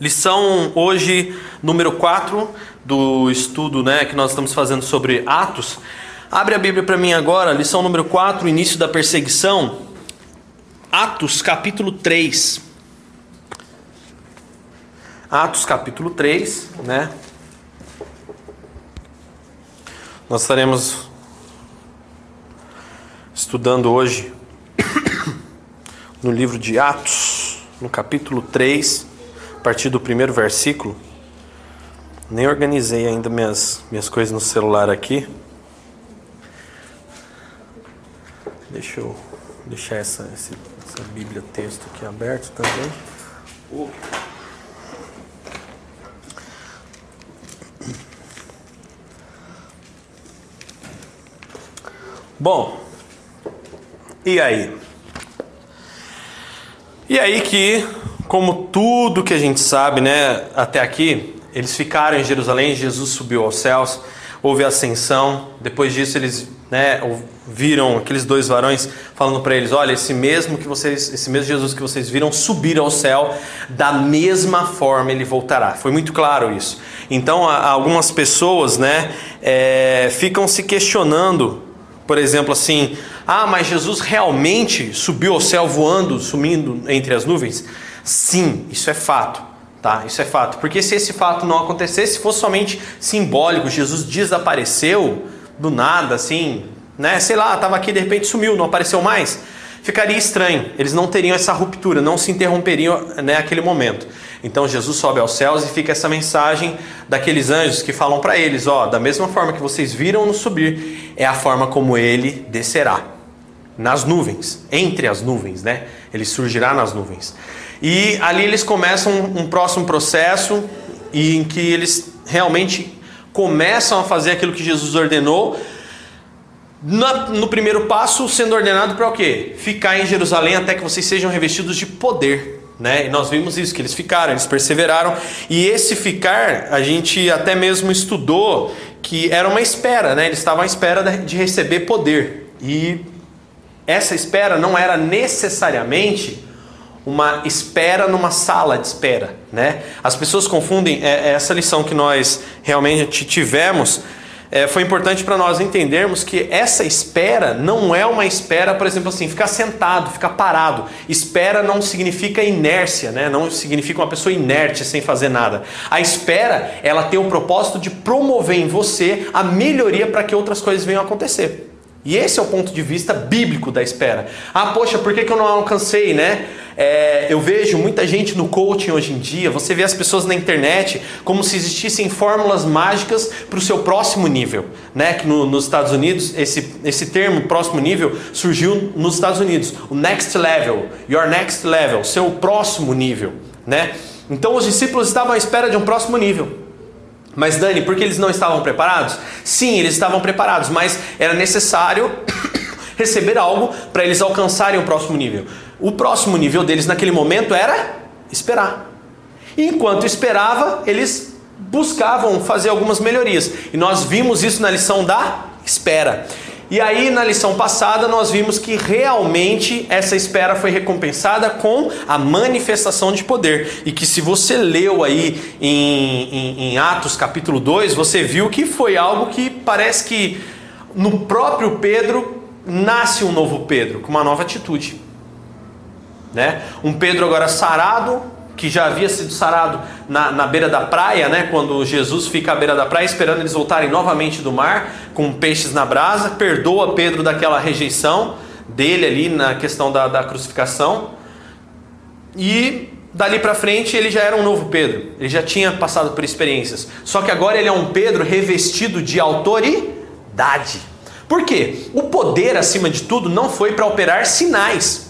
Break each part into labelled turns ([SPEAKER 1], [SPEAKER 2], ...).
[SPEAKER 1] Lição hoje número 4 do estudo né, que nós estamos fazendo sobre Atos. Abre a Bíblia para mim agora, lição número 4, início da perseguição. Atos capítulo 3. Atos capítulo 3, né? Nós estaremos estudando hoje no livro de Atos, no capítulo 3 a partir do primeiro versículo. Nem organizei ainda minhas, minhas coisas no celular aqui. Deixa eu deixar essa, essa Bíblia texto aqui aberto também. Bom, e aí? E aí que como tudo que a gente sabe, né, até aqui, eles ficaram em Jerusalém, Jesus subiu aos céus, houve ascensão. Depois disso, eles né, viram aqueles dois varões falando para eles: Olha, esse mesmo que vocês, esse mesmo Jesus que vocês viram subir ao céu, da mesma forma ele voltará. Foi muito claro isso. Então, algumas pessoas, né, é, ficam se questionando, por exemplo, assim: Ah, mas Jesus realmente subiu ao céu voando, sumindo entre as nuvens? Sim, isso é fato. Tá? Isso é fato. Porque se esse fato não acontecesse, se fosse somente simbólico, Jesus desapareceu do nada, assim, né? Sei lá, estava aqui de repente sumiu, não apareceu mais. Ficaria estranho. Eles não teriam essa ruptura, não se interromperiam né, aquele momento. Então Jesus sobe aos céus e fica essa mensagem daqueles anjos que falam para eles: ó, da mesma forma que vocês viram no subir, é a forma como ele descerá nas nuvens, entre as nuvens, né? Ele surgirá nas nuvens. E ali eles começam um próximo processo em que eles realmente começam a fazer aquilo que Jesus ordenou. No primeiro passo, sendo ordenado para o quê? Ficar em Jerusalém até que vocês sejam revestidos de poder. Né? E nós vimos isso, que eles ficaram, eles perseveraram. E esse ficar, a gente até mesmo estudou que era uma espera, né? eles estavam à espera de receber poder. E essa espera não era necessariamente uma espera numa sala de espera, né? As pessoas confundem é, é essa lição que nós realmente tivemos. É, foi importante para nós entendermos que essa espera não é uma espera, por exemplo, assim, ficar sentado, ficar parado. Espera não significa inércia, né? não significa uma pessoa inerte sem fazer nada. A espera, ela tem o propósito de promover em você a melhoria para que outras coisas venham a acontecer. E esse é o ponto de vista bíblico da espera. Ah, poxa, por que, que eu não alcancei, né? É, eu vejo muita gente no coaching hoje em dia, você vê as pessoas na internet como se existissem fórmulas mágicas para o seu próximo nível. Né? Que no, nos Estados Unidos, esse, esse termo próximo nível surgiu nos Estados Unidos. O next level, your next level, seu próximo nível. Né? Então os discípulos estavam à espera de um próximo nível. Mas Dani, por que eles não estavam preparados? Sim, eles estavam preparados, mas era necessário receber algo para eles alcançarem o próximo nível. O próximo nível deles naquele momento era esperar. E enquanto esperava, eles buscavam fazer algumas melhorias. E nós vimos isso na lição da espera. E aí, na lição passada, nós vimos que realmente essa espera foi recompensada com a manifestação de poder. E que se você leu aí em, em, em Atos capítulo 2, você viu que foi algo que parece que no próprio Pedro nasce um novo Pedro, com uma nova atitude. Né? Um Pedro agora sarado, que já havia sido sarado na, na beira da praia, né? quando Jesus fica à beira da praia esperando eles voltarem novamente do mar, com peixes na brasa, perdoa Pedro daquela rejeição dele ali na questão da, da crucificação, e dali para frente ele já era um novo Pedro, ele já tinha passado por experiências, só que agora ele é um Pedro revestido de autoridade. Por quê? O poder, acima de tudo, não foi para operar sinais.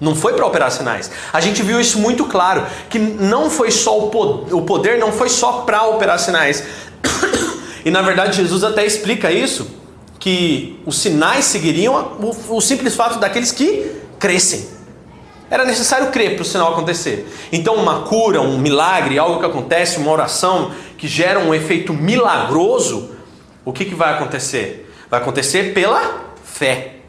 [SPEAKER 1] Não foi para operar sinais. A gente viu isso muito claro, que não foi só o poder, o poder não foi só para operar sinais. E na verdade Jesus até explica isso, que os sinais seguiriam o, o simples fato daqueles que crescem. Era necessário crer para o sinal acontecer. Então, uma cura, um milagre, algo que acontece, uma oração que gera um efeito milagroso, o que, que vai acontecer? Vai acontecer pela fé.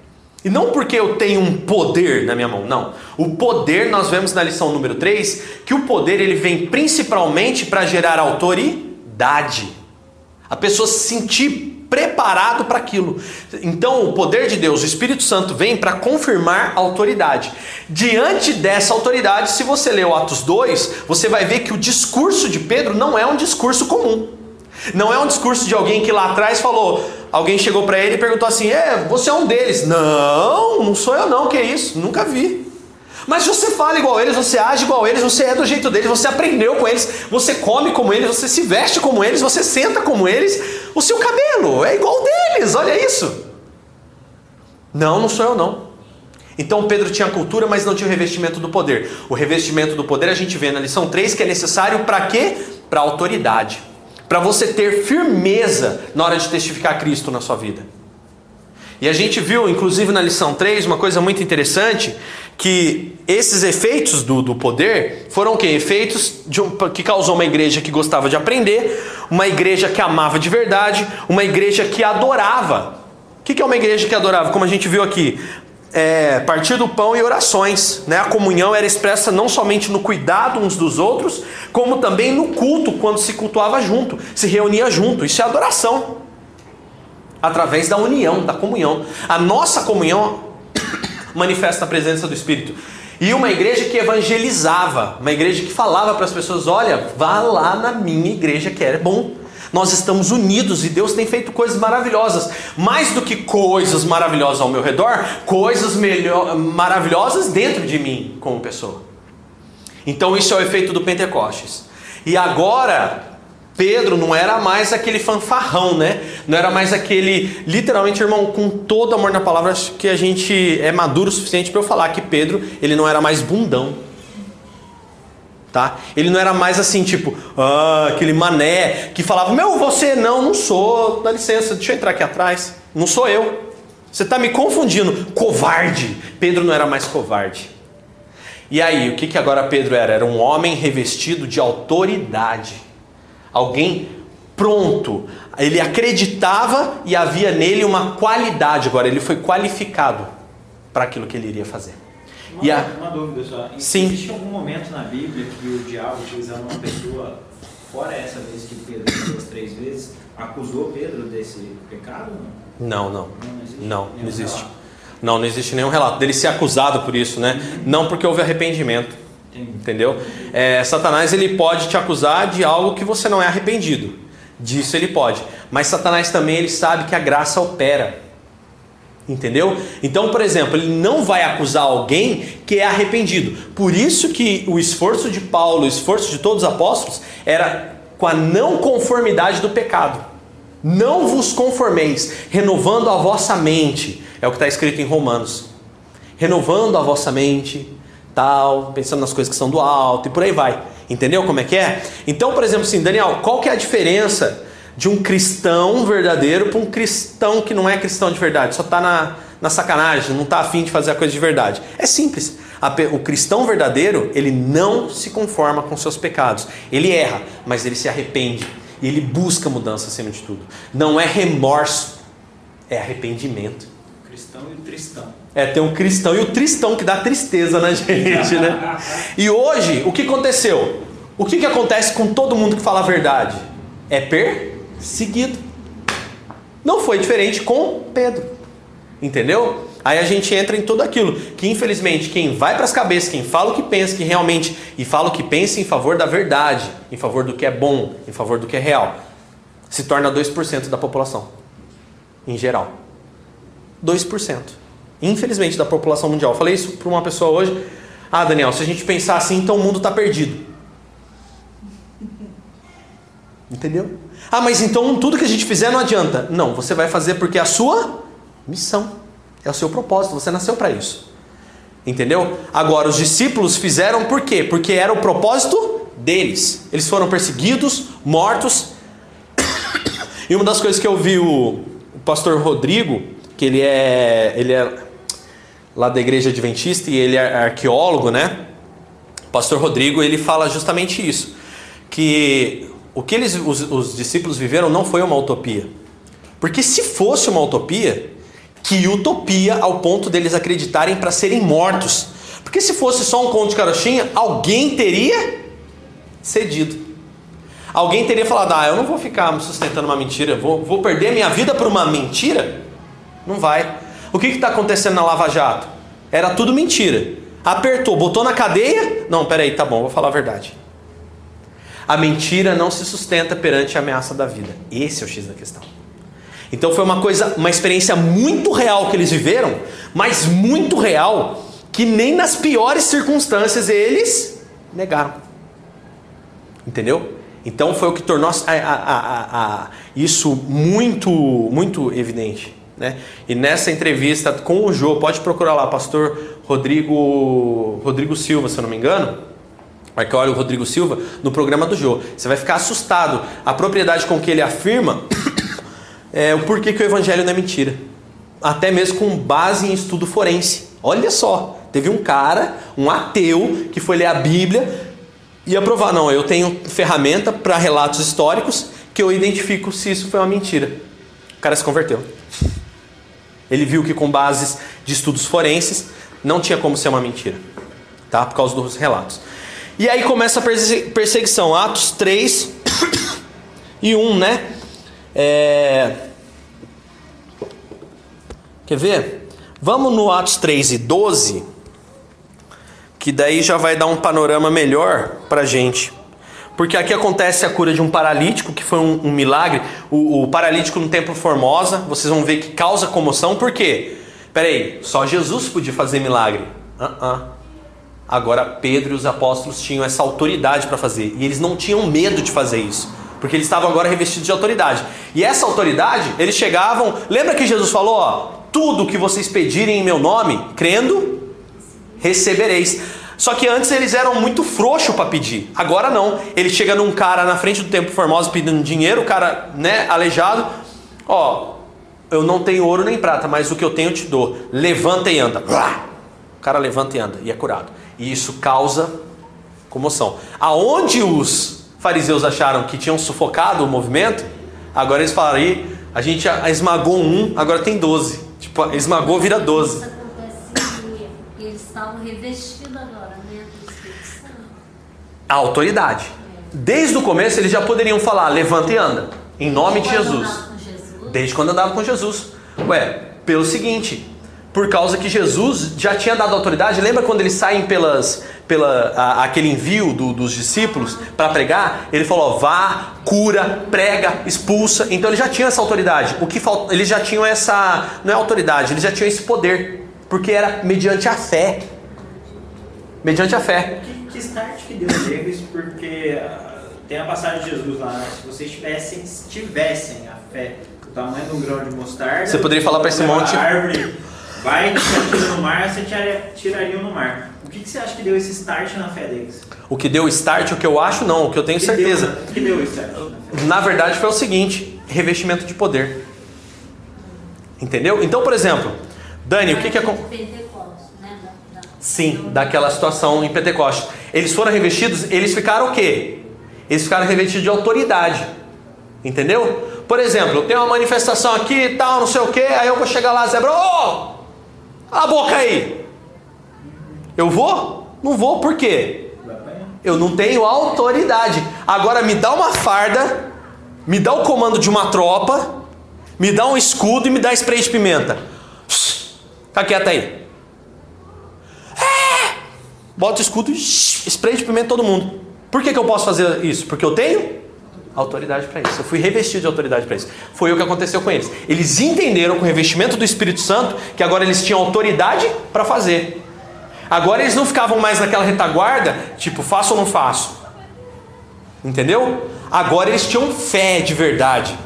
[SPEAKER 1] E não porque eu tenho um poder na minha mão, não. O poder, nós vemos na lição número 3, que o poder ele vem principalmente para gerar autoridade. A pessoa se sentir preparado para aquilo. Então, o poder de Deus, o Espírito Santo, vem para confirmar autoridade. Diante dessa autoridade, se você ler o Atos 2, você vai ver que o discurso de Pedro não é um discurso comum. Não é um discurso de alguém que lá atrás falou, alguém chegou para ele e perguntou assim: "É, você é um deles?" "Não, não sou eu não, que é isso? Nunca vi." Mas você fala igual eles, você age igual eles, você é do jeito deles, você aprendeu com eles, você come como eles, você se veste como eles, você senta como eles, o seu cabelo é igual deles, olha isso. Não, não sou eu não. Então Pedro tinha cultura, mas não tinha o revestimento do poder. O revestimento do poder a gente vê na lição 3 que é necessário para quê? Para autoridade para você ter firmeza na hora de testificar Cristo na sua vida. E a gente viu, inclusive na lição 3, uma coisa muito interessante, que esses efeitos do, do poder foram o quê? Efeitos um, que causou uma igreja que gostava de aprender, uma igreja que amava de verdade, uma igreja que adorava. O que é uma igreja que adorava? Como a gente viu aqui, é, partir do pão e orações. Né? A comunhão era expressa não somente no cuidado uns dos outros, como também no culto, quando se cultuava junto, se reunia junto. Isso é adoração. Através da união, da comunhão. A nossa comunhão manifesta a presença do Espírito. E uma igreja que evangelizava, uma igreja que falava para as pessoas: olha, vá lá na minha igreja que é bom. Nós estamos unidos e Deus tem feito coisas maravilhosas. Mais do que coisas maravilhosas ao meu redor, coisas melhor, maravilhosas dentro de mim como pessoa. Então isso é o efeito do Pentecostes. E agora, Pedro não era mais aquele fanfarrão, né? Não era mais aquele, literalmente, irmão, com todo amor na palavra, acho que a gente é maduro o suficiente para eu falar que Pedro, ele não era mais bundão. Tá? Ele não era mais assim, tipo, ah, aquele mané que falava: Meu, você não, não sou, dá licença, deixa eu entrar aqui atrás, não sou eu. Você está me confundindo, covarde. Pedro não era mais covarde. E aí, o que, que agora Pedro era? Era um homem revestido de autoridade, alguém pronto. Ele acreditava e havia nele uma qualidade, agora ele foi qualificado para aquilo que ele iria fazer.
[SPEAKER 2] Uma,
[SPEAKER 1] e a...
[SPEAKER 2] uma dúvida só.
[SPEAKER 1] Sim.
[SPEAKER 2] Existe algum momento na Bíblia que o diabo, utilizando uma pessoa, fora essa vez que Pedro fez três vezes, acusou Pedro desse pecado?
[SPEAKER 1] Não, não.
[SPEAKER 2] Não existe.
[SPEAKER 1] Não, não existe.
[SPEAKER 2] relato.
[SPEAKER 1] Não, não existe nenhum relato dele ser acusado por isso, né? Não porque houve arrependimento,
[SPEAKER 2] Entendi.
[SPEAKER 1] entendeu? É, Satanás ele pode te acusar de algo que você não é arrependido. Disso ele pode. Mas Satanás também ele sabe que a graça opera. Entendeu? Então, por exemplo, ele não vai acusar alguém que é arrependido. Por isso que o esforço de Paulo, o esforço de todos os apóstolos, era com a não conformidade do pecado. Não vos conformeis, renovando a vossa mente. É o que está escrito em Romanos. Renovando a vossa mente, tal, pensando nas coisas que são do alto e por aí vai. Entendeu como é que é? Então, por exemplo, assim, Daniel, qual que é a diferença de um cristão verdadeiro para um cristão que não é cristão de verdade, só está na, na sacanagem, não está afim de fazer a coisa de verdade. É simples. O cristão verdadeiro, ele não se conforma com seus pecados. Ele erra, mas ele se arrepende. E ele busca mudança acima de tudo. Não é remorso, é arrependimento.
[SPEAKER 2] Cristão e tristão.
[SPEAKER 1] É, tem um cristão e o tristão que dá tristeza na gente, né? E hoje, o que aconteceu? O que, que acontece com todo mundo que fala a verdade? É perseguido. Não foi diferente com Pedro. Entendeu? Aí a gente entra em tudo aquilo que infelizmente quem vai para as cabeças, quem fala o que pensa, que realmente e fala o que pensa em favor da verdade, em favor do que é bom, em favor do que é real, se torna 2% da população em geral. 2%. Infelizmente, da população mundial. Eu falei isso para uma pessoa hoje. Ah, Daniel, se a gente pensar assim, então o mundo está perdido. Entendeu? Ah, mas então tudo que a gente fizer não adianta. Não, você vai fazer porque é a sua missão. É o seu propósito. Você nasceu para isso. Entendeu? Agora, os discípulos fizeram por quê? Porque era o propósito deles. Eles foram perseguidos, mortos. E uma das coisas que eu vi o, o pastor Rodrigo, que ele é, ele é lá da igreja adventista e ele é arqueólogo, né? O pastor Rodrigo, ele fala justamente isso, que o que eles, os, os discípulos viveram não foi uma utopia. Porque se fosse uma utopia, Que utopia ao ponto deles acreditarem para serem mortos. Porque se fosse só um conto de carochinha, alguém teria cedido. Alguém teria falado: Ah, eu não vou ficar sustentando uma mentira, vou, vou perder minha vida por uma mentira? Não vai. O que está acontecendo na Lava Jato? Era tudo mentira. Apertou, botou na cadeia? Não, peraí, tá bom, vou falar a verdade. A mentira não se sustenta perante a ameaça da vida. Esse é o X da questão. Então foi uma coisa, uma experiência muito real que eles viveram, mas muito real que nem nas piores circunstâncias eles negaram. Entendeu? Então foi o que tornou a, a, a, isso muito, muito evidente. Né? E nessa entrevista com o Jô, pode procurar lá, pastor Rodrigo, Rodrigo Silva, se eu não me engano, arqueólogo Rodrigo Silva, no programa do Jô. Você vai ficar assustado. A propriedade com que ele afirma é o porquê que o evangelho não é mentira. Até mesmo com base em estudo forense. Olha só, teve um cara, um ateu, que foi ler a Bíblia e aprovar. Não, eu tenho ferramenta para relatos históricos que eu identifico se isso foi uma mentira. O cara se converteu. Ele viu que com bases de estudos forenses não tinha como ser uma mentira, tá? Por causa dos relatos. E aí começa a perseguição, Atos 3 e 1, né? É... Quer ver? Vamos no Atos 3 e 12, que daí já vai dar um panorama melhor pra gente. Porque aqui acontece a cura de um paralítico, que foi um, um milagre. O, o, paralítico no Templo Formosa, vocês vão ver que causa comoção, por quê? Peraí, só Jesus podia fazer milagre. Uh -uh. Agora Pedro e os apóstolos tinham essa autoridade para fazer. E eles não tinham medo de fazer isso. Porque eles estavam agora revestidos de autoridade. E essa autoridade, eles chegavam. Lembra que Jesus falou: ó, tudo que vocês pedirem em meu nome, crendo, recebereis. Só que antes eles eram muito frouxos para pedir. Agora não. Ele chega num cara na frente do Templo Formoso pedindo dinheiro, o cara, né, aleijado. Ó, eu não tenho ouro nem prata, mas o que eu tenho eu te dou. Levanta e anda. O cara levanta e anda e é curado. E isso causa comoção. Aonde os fariseus acharam que tinham sufocado o movimento, agora eles falaram aí, a gente esmagou um, agora tem doze. Tipo, esmagou, vira doze.
[SPEAKER 3] Eles estavam revestidos agora, né?
[SPEAKER 1] A autoridade. Desde o começo eles já poderiam falar, levanta e anda. Em nome de Jesus. Desde quando andava com Jesus. Ué, pelo seguinte, por causa que Jesus já tinha dado autoridade. Lembra quando eles saem pelas, pela a, aquele envio do, dos discípulos para pregar? Ele falou: vá, cura, prega, expulsa. Então eles já tinham essa autoridade. O que falta, eles já tinham essa não é autoridade, eles já tinham esse poder, porque era mediante a fé. Mediante a fé.
[SPEAKER 2] Que, que start que deu deles? Porque uh, tem a passagem de Jesus lá. Né? Se vocês tivessem, tivessem a fé, o tamanho um grão de mostarda.
[SPEAKER 1] Você poderia falar para esse monte.
[SPEAKER 2] Árvore, vai, tira no mar, você tiraria, no mar. O que, que você acha que deu esse start na fé deles?
[SPEAKER 1] O que deu start, o que eu acho, não, o que eu tenho
[SPEAKER 2] que
[SPEAKER 1] certeza.
[SPEAKER 2] Deu, o que deu start?
[SPEAKER 1] Na verdade, foi o seguinte: revestimento de poder. Entendeu? Então, por exemplo, Dani, o que, que é. Sim, daquela situação em Pentecostes. Eles foram revestidos, eles ficaram o quê? Eles ficaram revestidos de autoridade. Entendeu? Por exemplo, tem uma manifestação aqui e tal, não sei o que, aí eu vou chegar lá, Zebra, ô! Oh, a boca aí! Eu vou? Não vou, por quê? Eu não tenho autoridade. Agora me dá uma farda, me dá o comando de uma tropa, me dá um escudo e me dá spray de pimenta. Fica quieto aí. É! Bota o escudo spray de pimenta todo mundo. Por que, que eu posso fazer isso? Porque eu tenho autoridade para isso. Eu fui revestido de autoridade para isso. Foi o que aconteceu com eles. Eles entenderam com o revestimento do Espírito Santo que agora eles tinham autoridade para fazer. Agora eles não ficavam mais naquela retaguarda, tipo, faço ou não faço. Entendeu? Agora eles tinham fé de verdade.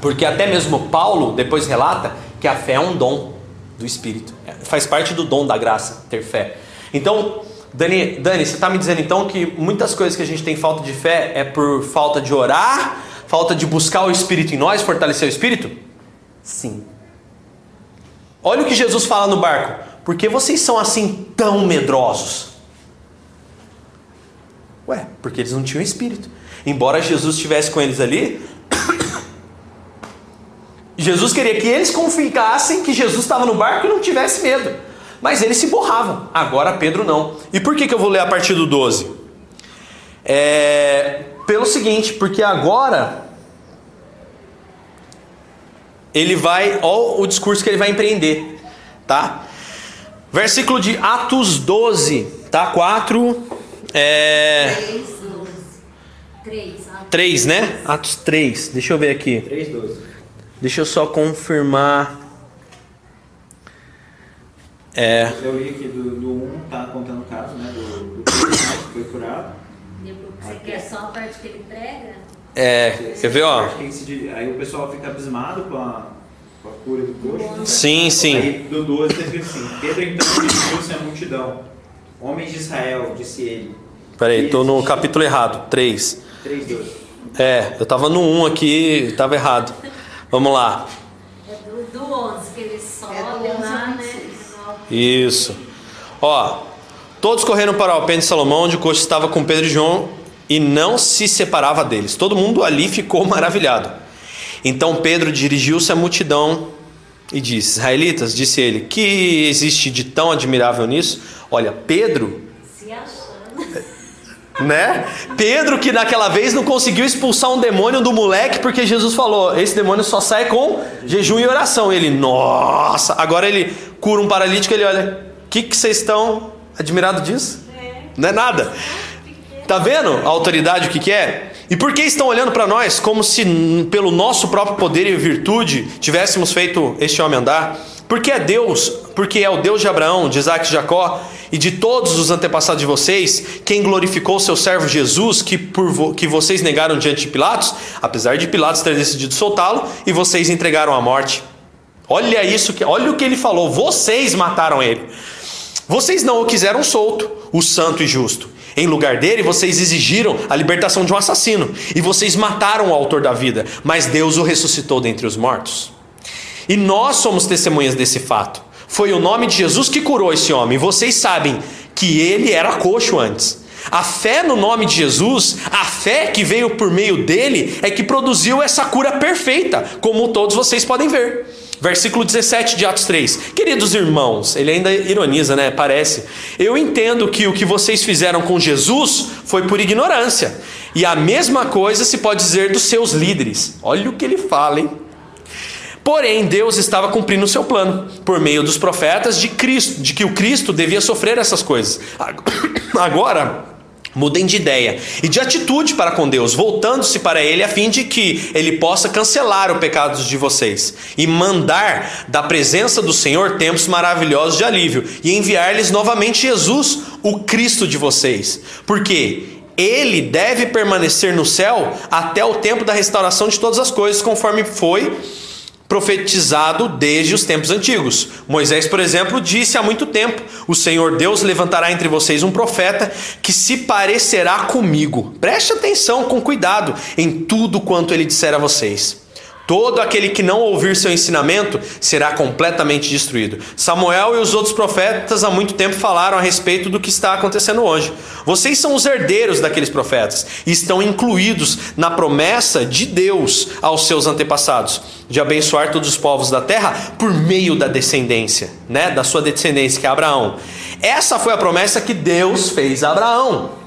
[SPEAKER 1] Porque até mesmo Paulo depois relata que a fé é um dom do Espírito. Faz parte do dom da graça ter fé. Então, Dani, Dani você está me dizendo então que muitas coisas que a gente tem falta de fé é por falta de orar, falta de buscar o Espírito em nós, fortalecer o Espírito? Sim. Olha o que Jesus fala no barco. Por que vocês são assim tão medrosos? Ué, porque eles não tinham Espírito. Embora Jesus estivesse com eles ali, Jesus queria que eles confiassem que Jesus estava no barco e não tivesse medo. Mas eles se borravam. Agora Pedro não. E por que, que eu vou ler a partir do 12? É, pelo seguinte, porque agora ele vai, ó o discurso que ele vai empreender, tá? Versículo de Atos 12, tá? 4, é...
[SPEAKER 3] 3, 12. 3, ah,
[SPEAKER 1] 3, né? Atos 3, deixa eu ver aqui.
[SPEAKER 2] 3, 12.
[SPEAKER 1] Deixa eu só confirmar. É,
[SPEAKER 2] Eu li aqui do, do 1, tá contando o caso, né? Do, do que foi curado.
[SPEAKER 3] Você quer só a parte que ele prega?
[SPEAKER 1] é, quer ver, ó?
[SPEAKER 2] Aí o pessoal fica abismado com a, com a cura do coxo.
[SPEAKER 1] Sim, sim.
[SPEAKER 2] Aí do 12 está escrito assim: Pedro então dirigiu-se à multidão. Homens de Israel, disse ele.
[SPEAKER 1] Peraí, tô no capítulo errado, 3.
[SPEAKER 2] 3, 12.
[SPEAKER 1] É, eu tava no 1 aqui, tava errado. Vamos lá.
[SPEAKER 3] É do, do 11 que ele sobe
[SPEAKER 4] É do 11
[SPEAKER 3] lá,
[SPEAKER 4] ao
[SPEAKER 3] né?
[SPEAKER 4] 26.
[SPEAKER 1] Isso. Ó, todos correram para o alpendre de Salomão, onde o coxo estava com Pedro e João, e não se separava deles. Todo mundo ali ficou maravilhado. Então Pedro dirigiu-se à multidão e disse: Israelitas, disse ele, que existe de tão admirável nisso? Olha, Pedro. Né? Pedro que naquela vez não conseguiu expulsar um demônio do moleque porque Jesus falou: esse demônio só sai com jejum e oração. Ele, nossa! Agora ele cura um paralítico. Ele olha: que que vocês estão admirados disso? Não é nada. Tá vendo a autoridade o que, que é? E por que estão olhando para nós como se pelo nosso próprio poder e virtude tivéssemos feito este homem andar? Porque é Deus, porque é o Deus de Abraão, de Isaac de Jacó e de todos os antepassados de vocês, quem glorificou seu servo Jesus, que por vo- que vocês negaram diante de Pilatos, apesar de Pilatos ter decidido soltá-lo, e vocês entregaram à morte. Olha isso que, olha o que ele falou. Vocês mataram ele. Vocês não o quiseram solto, o santo e justo. Em lugar dele, vocês exigiram a libertação de um assassino. E vocês mataram o autor da vida. Mas Deus o ressuscitou dentre os mortos. E nós somos testemunhas desse fato. Foi o nome de Jesus que curou esse homem. Vocês sabem que ele era coxo antes. A fé no nome de Jesus, a fé que veio por meio dele, é que produziu essa cura perfeita, como todos vocês podem ver. Versículo 17 de Atos 3. Queridos irmãos, ele ainda ironiza, né? Parece. Eu entendo que o que vocês fizeram com Jesus foi por ignorância. E a mesma coisa se pode dizer dos seus líderes. Olha o que ele fala, hein? Porém, Deus estava cumprindo o seu plano por meio dos profetas de Cristo, de que o Cristo devia sofrer essas coisas. Agora, mudem de ideia e de atitude para com Deus, voltando-se para Ele a fim de que Ele possa cancelar o pecado de vocês e mandar da presença do Senhor tempos maravilhosos de alívio e enviar-lhes novamente Jesus, o Cristo de vocês. Porque ele deve permanecer no céu até o tempo da restauração de todas as coisas, conforme foi profetizado desde os tempos antigos. Moisés, por exemplo, disse há muito tempo: O Senhor Deus levantará entre vocês um profeta que se parecerá comigo. Preste atenção com cuidado em tudo quanto ele disser a vocês. Todo aquele que não ouvir seu ensinamento será completamente destruído. Samuel e os outros profetas há muito tempo falaram a respeito do que está acontecendo hoje. Vocês são os herdeiros daqueles profetas e estão incluídos na promessa de Deus aos seus antepassados de abençoar todos os povos da terra por meio da descendência, né, da sua descendência que é Abraão. Essa foi a promessa que Deus fez a Abraão.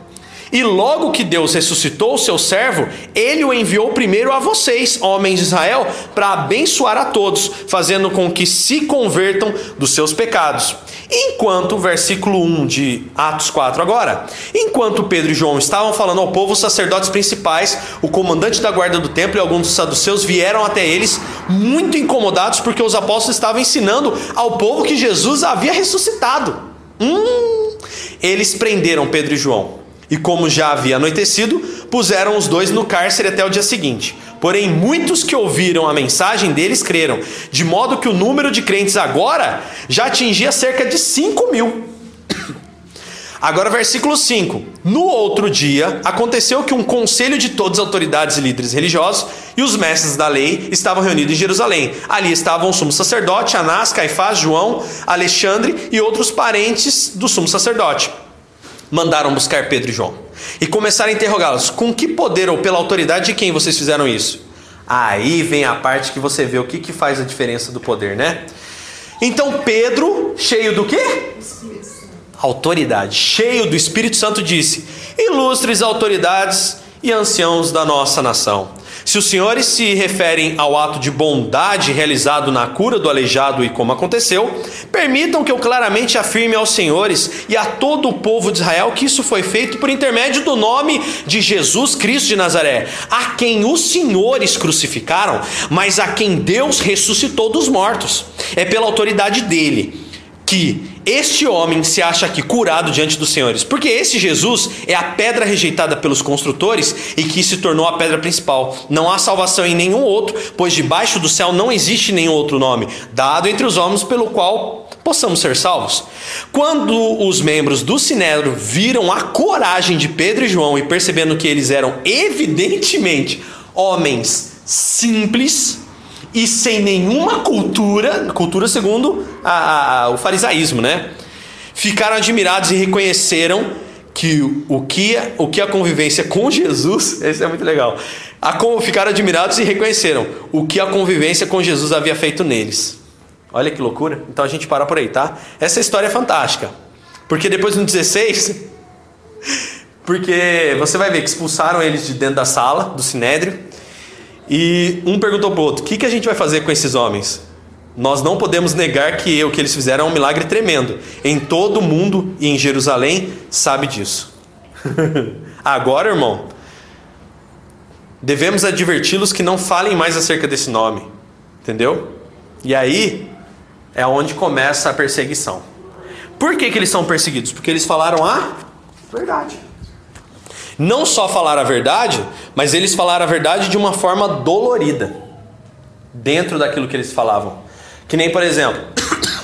[SPEAKER 1] E logo que Deus ressuscitou o seu servo, ele o enviou primeiro a vocês, homens de Israel, para abençoar a todos, fazendo com que se convertam dos seus pecados. Enquanto, versículo 1 de Atos 4 agora, enquanto Pedro e João estavam falando ao povo, os sacerdotes principais, o comandante da guarda do templo e alguns dos saduceus vieram até eles, muito incomodados porque os apóstolos estavam ensinando ao povo que Jesus havia ressuscitado. Hum, eles prenderam Pedro e João. E como já havia anoitecido, puseram os dois no cárcere até o dia seguinte. Porém, muitos que ouviram a mensagem deles creram, de modo que o número de crentes agora já atingia cerca de 5 mil. Agora, versículo 5: No outro dia, aconteceu que um conselho de todas as autoridades e líderes religiosos e os mestres da lei estavam reunidos em Jerusalém. Ali estavam o sumo sacerdote, Anás, Caifás, João, Alexandre e outros parentes do sumo sacerdote mandaram buscar Pedro e João e começaram a interrogá-los: com que poder ou pela autoridade de quem vocês fizeram isso? Aí vem a parte que você vê o que, que faz a diferença do poder, né? Então Pedro, cheio do quê? Autoridade, cheio do Espírito Santo, disse: Ilustres autoridades e anciãos da nossa nação. Se os senhores se referem ao ato de bondade realizado na cura do aleijado e como aconteceu, permitam que eu claramente afirme aos senhores e a todo o povo de Israel que isso foi feito por intermédio do nome de Jesus Cristo de Nazaré, a quem os senhores crucificaram, mas a quem Deus ressuscitou dos mortos. É pela autoridade dele que este homem se acha aqui curado diante dos senhores, porque esse Jesus é a pedra rejeitada pelos construtores e que se tornou a pedra principal. Não há salvação em nenhum outro, pois debaixo do céu não existe nenhum outro nome dado entre os homens pelo qual possamos ser salvos. Quando os membros do Sinédrio viram a coragem de Pedro e João e percebendo que eles eram evidentemente homens simples, e sem nenhuma cultura, cultura segundo a, a, o farisaísmo, né? Ficaram admirados e reconheceram que o que, o que a convivência com Jesus, esse é muito legal. A, ficaram admirados e reconheceram o que a convivência com Jesus havia feito neles. Olha que loucura. Então a gente para por aí, tá? Essa história é fantástica. Porque depois no 16, porque você vai ver que expulsaram eles de dentro da sala do sinédrio e um perguntou para o outro: o que, que a gente vai fazer com esses homens? Nós não podemos negar que o que eles fizeram é um milagre tremendo. Em todo o mundo e em Jerusalém sabe disso. Agora, irmão, devemos adverti-los que não falem mais acerca desse nome. Entendeu? E aí é onde começa a perseguição. Por que, que eles são perseguidos? Porque eles falaram a verdade. Não só falaram a verdade, mas eles falaram a verdade de uma forma dolorida, dentro daquilo que eles falavam. Que nem, por exemplo,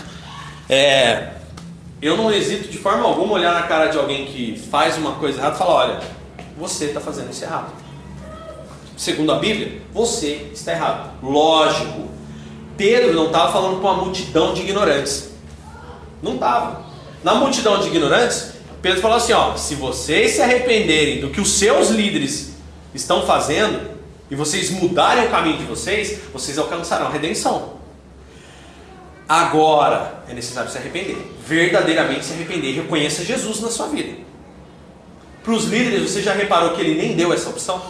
[SPEAKER 1] é, eu não hesito de forma alguma olhar na cara de alguém que faz uma coisa errada e falar: olha, você está fazendo isso errado. Segundo a Bíblia, você está errado. Lógico, Pedro não estava falando com uma multidão de ignorantes. Não estava. Na multidão de ignorantes, Pedro falou assim: ó, se vocês se arrependerem do que os seus líderes estão fazendo e vocês mudarem o caminho de vocês, vocês alcançarão a redenção. Agora é necessário se arrepender, verdadeiramente se arrepender e reconheça Jesus na sua vida. Para os líderes, você já reparou que ele nem deu essa opção?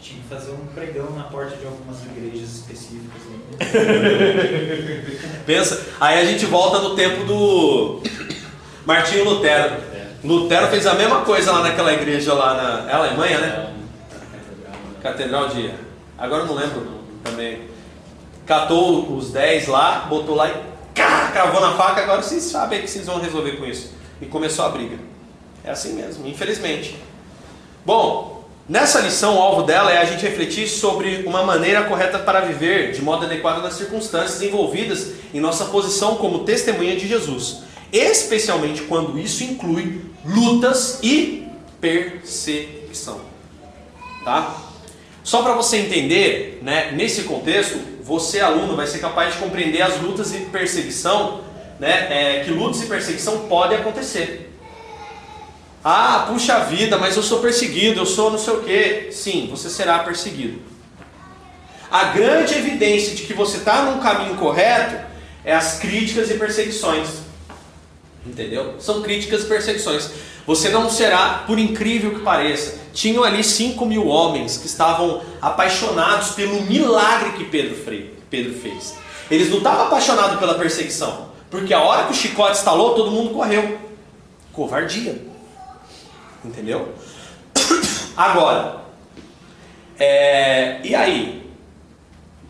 [SPEAKER 2] Tinha que fazer um pregão na porta de algumas igrejas específicas.
[SPEAKER 1] Pensa, aí a gente volta no tempo do Martinho Lutero. É. Lutero fez a mesma coisa lá naquela igreja lá na é Alemanha, né? Catedral de. Agora eu não lembro também. Catou os 10 lá, botou lá e cá, cravou na faca. Agora vocês sabem que vocês vão resolver com isso. E começou a briga. É assim mesmo, infelizmente. Bom, nessa lição, o alvo dela é a gente refletir sobre uma maneira correta para viver de modo adequado nas circunstâncias envolvidas em nossa posição como testemunha de Jesus especialmente quando isso inclui lutas e perseguição. Tá? Só para você entender, né, nesse contexto, você aluno vai ser capaz de compreender as lutas e perseguição, né, é, que lutas e perseguição podem acontecer. Ah, puxa vida, mas eu sou perseguido, eu sou não sei o que. Sim, você será perseguido. A grande evidência de que você está num caminho correto é as críticas e perseguições. Entendeu? São críticas e perseguições. Você não será, por incrível que pareça, tinham ali 5 mil homens que estavam apaixonados pelo milagre que Pedro, Pedro fez. Eles não estavam apaixonados pela perseguição, porque a hora que o chicote estalou, todo mundo correu. Covardia. Entendeu? Agora, é, e aí?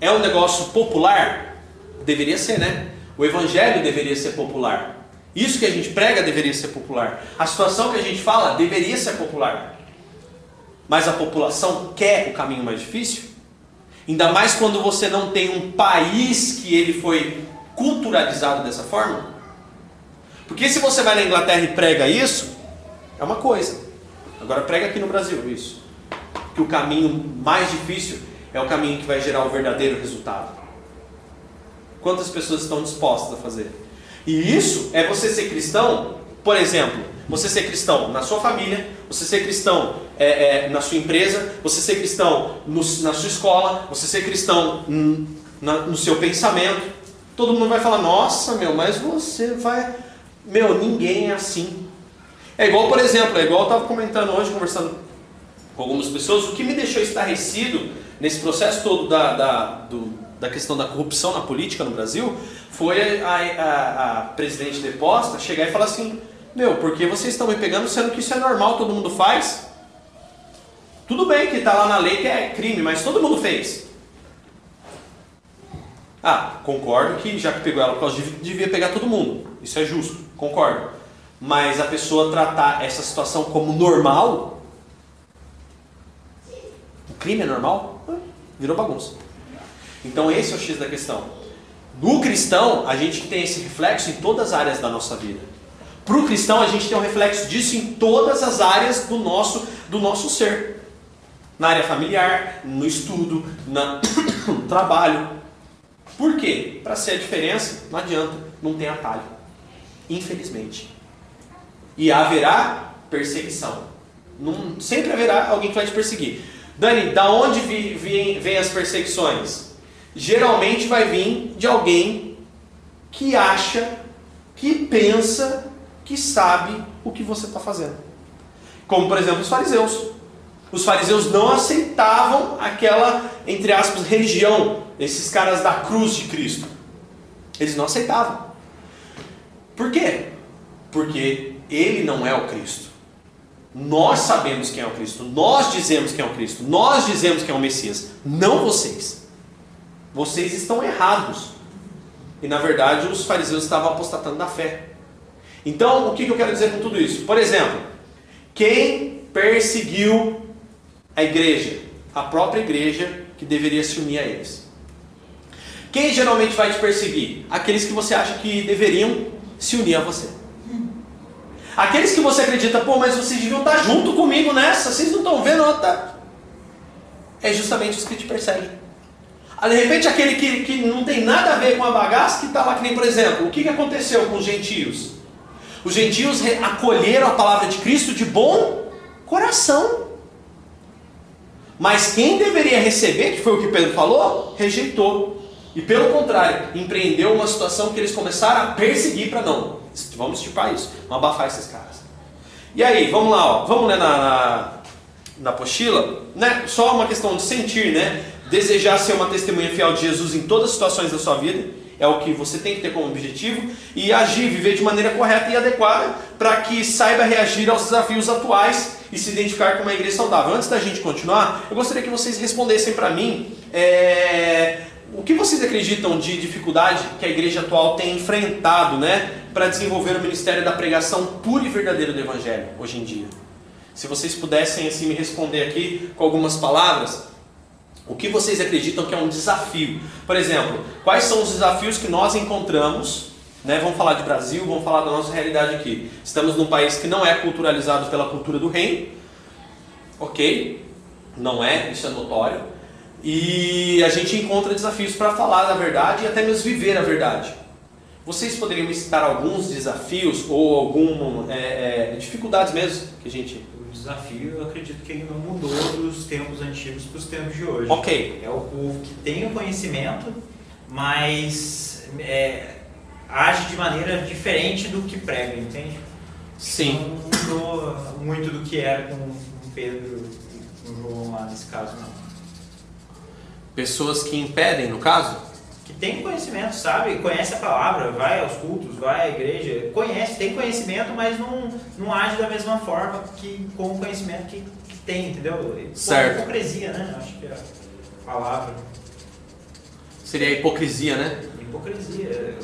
[SPEAKER 1] É um negócio popular? Deveria ser, né? O evangelho deveria ser popular. Isso que a gente prega deveria ser popular. A situação que a gente fala deveria ser popular. Mas a população quer o caminho mais difícil? Ainda mais quando você não tem um país que ele foi culturalizado dessa forma? Porque se você vai na Inglaterra e prega isso, é uma coisa. Agora prega aqui no Brasil isso. Que o caminho mais difícil é o caminho que vai gerar o verdadeiro resultado. Quantas pessoas estão dispostas a fazer? E isso é você ser cristão, por exemplo, você ser cristão na sua família, você ser cristão é, é, na sua empresa, você ser cristão no, na sua escola, você ser cristão hum, na, no seu pensamento. Todo mundo vai falar, nossa, meu, mas você vai. Meu, ninguém é assim. É igual, por exemplo, é igual eu estava comentando hoje, conversando com algumas pessoas, o que me deixou estarrecido nesse processo todo da, da, do, da questão da corrupção na política no Brasil foi a, a, a presidente deposta chegar e falar assim: Meu, por que vocês estão me pegando sendo que isso é normal, todo mundo faz? Tudo bem que está lá na lei que é crime, mas todo mundo fez. Ah, concordo que já que pegou ela por causa de devia pegar todo mundo. Isso é justo, concordo. Mas a pessoa tratar essa situação como normal, o crime é normal, virou bagunça. Então esse é o X da questão. No cristão, a gente tem esse reflexo em todas as áreas da nossa vida. Para o cristão, a gente tem um reflexo disso em todas as áreas do nosso, do nosso ser. Na área familiar, no estudo, na, no trabalho. Por quê? Para ser a diferença, não adianta, não tem atalho. Infelizmente. E haverá perseguição. Não, sempre haverá alguém que vai te perseguir. Dani, da onde vêm vem as perseguições? Geralmente vai vir de alguém que acha, que pensa, que sabe o que você está fazendo. Como, por exemplo, os fariseus. Os fariseus não aceitavam aquela, entre aspas, religião, esses caras da cruz de Cristo. Eles não aceitavam. Por quê? Porque ele não é o Cristo. Nós sabemos quem é o Cristo. Nós dizemos quem é o Cristo. Nós dizemos quem é o Messias. Não vocês. Vocês estão errados. E na verdade os fariseus estavam apostatando da fé. Então, o que eu quero dizer com tudo isso? Por exemplo, quem perseguiu a igreja? A própria igreja que deveria se unir a eles. Quem geralmente vai te perseguir? Aqueles que você acha que deveriam se unir a você. Aqueles que você acredita, pô, mas vocês deviam estar junto comigo nessa, vocês não estão vendo? Tá? É justamente os que te perseguem. Ah, de repente, aquele que, que não tem nada a ver com a bagaça, que está lá, que nem, por exemplo, o que, que aconteceu com os gentios? Os gentios acolheram a palavra de Cristo de bom coração. Mas quem deveria receber, que foi o que Pedro falou, rejeitou. E pelo contrário, empreendeu uma situação que eles começaram a perseguir para não. Vamos estipar isso, vamos abafar esses caras. E aí, vamos lá, ó, vamos ler na, na, na apostila, né? Só uma questão de sentir, né? Desejar ser uma testemunha fiel de Jesus em todas as situações da sua vida é o que você tem que ter como objetivo e agir, viver de maneira correta e adequada para que saiba reagir aos desafios atuais e se identificar com uma igreja saudável. Antes da gente continuar, eu gostaria que vocês respondessem para mim é, o que vocês acreditam de dificuldade que a igreja atual tem enfrentado né, para desenvolver o ministério da pregação pura e verdadeira do Evangelho hoje em dia. Se vocês pudessem assim me responder aqui com algumas palavras, o que vocês acreditam que é um desafio? Por exemplo, quais são os desafios que nós encontramos? Né? Vamos falar de Brasil, vamos falar da nossa realidade aqui. Estamos num país que não é culturalizado pela cultura do reino, ok? Não é, isso é notório. E a gente encontra desafios para falar da verdade e até mesmo viver a verdade. Vocês poderiam me citar alguns desafios ou algumas é, é, dificuldades mesmo que a gente
[SPEAKER 2] desafio, eu acredito que ele não mudou dos tempos antigos para os tempos de hoje.
[SPEAKER 1] Ok.
[SPEAKER 2] É o povo que tem o conhecimento, mas é, age de maneira diferente do que prega, entende?
[SPEAKER 1] Sim.
[SPEAKER 2] Não mudou muito do que era com Pedro e com João lá nesse caso, não.
[SPEAKER 1] Pessoas que impedem, no caso?
[SPEAKER 2] Tem conhecimento, sabe? Conhece a palavra, vai aos cultos, vai à igreja, conhece, tem conhecimento, mas não, não age da mesma forma que com o conhecimento que, que tem, entendeu?
[SPEAKER 1] Certo.
[SPEAKER 2] Hipocrisia, né? Acho que é a palavra.
[SPEAKER 1] Seria a hipocrisia, né?
[SPEAKER 2] Hipocrisia.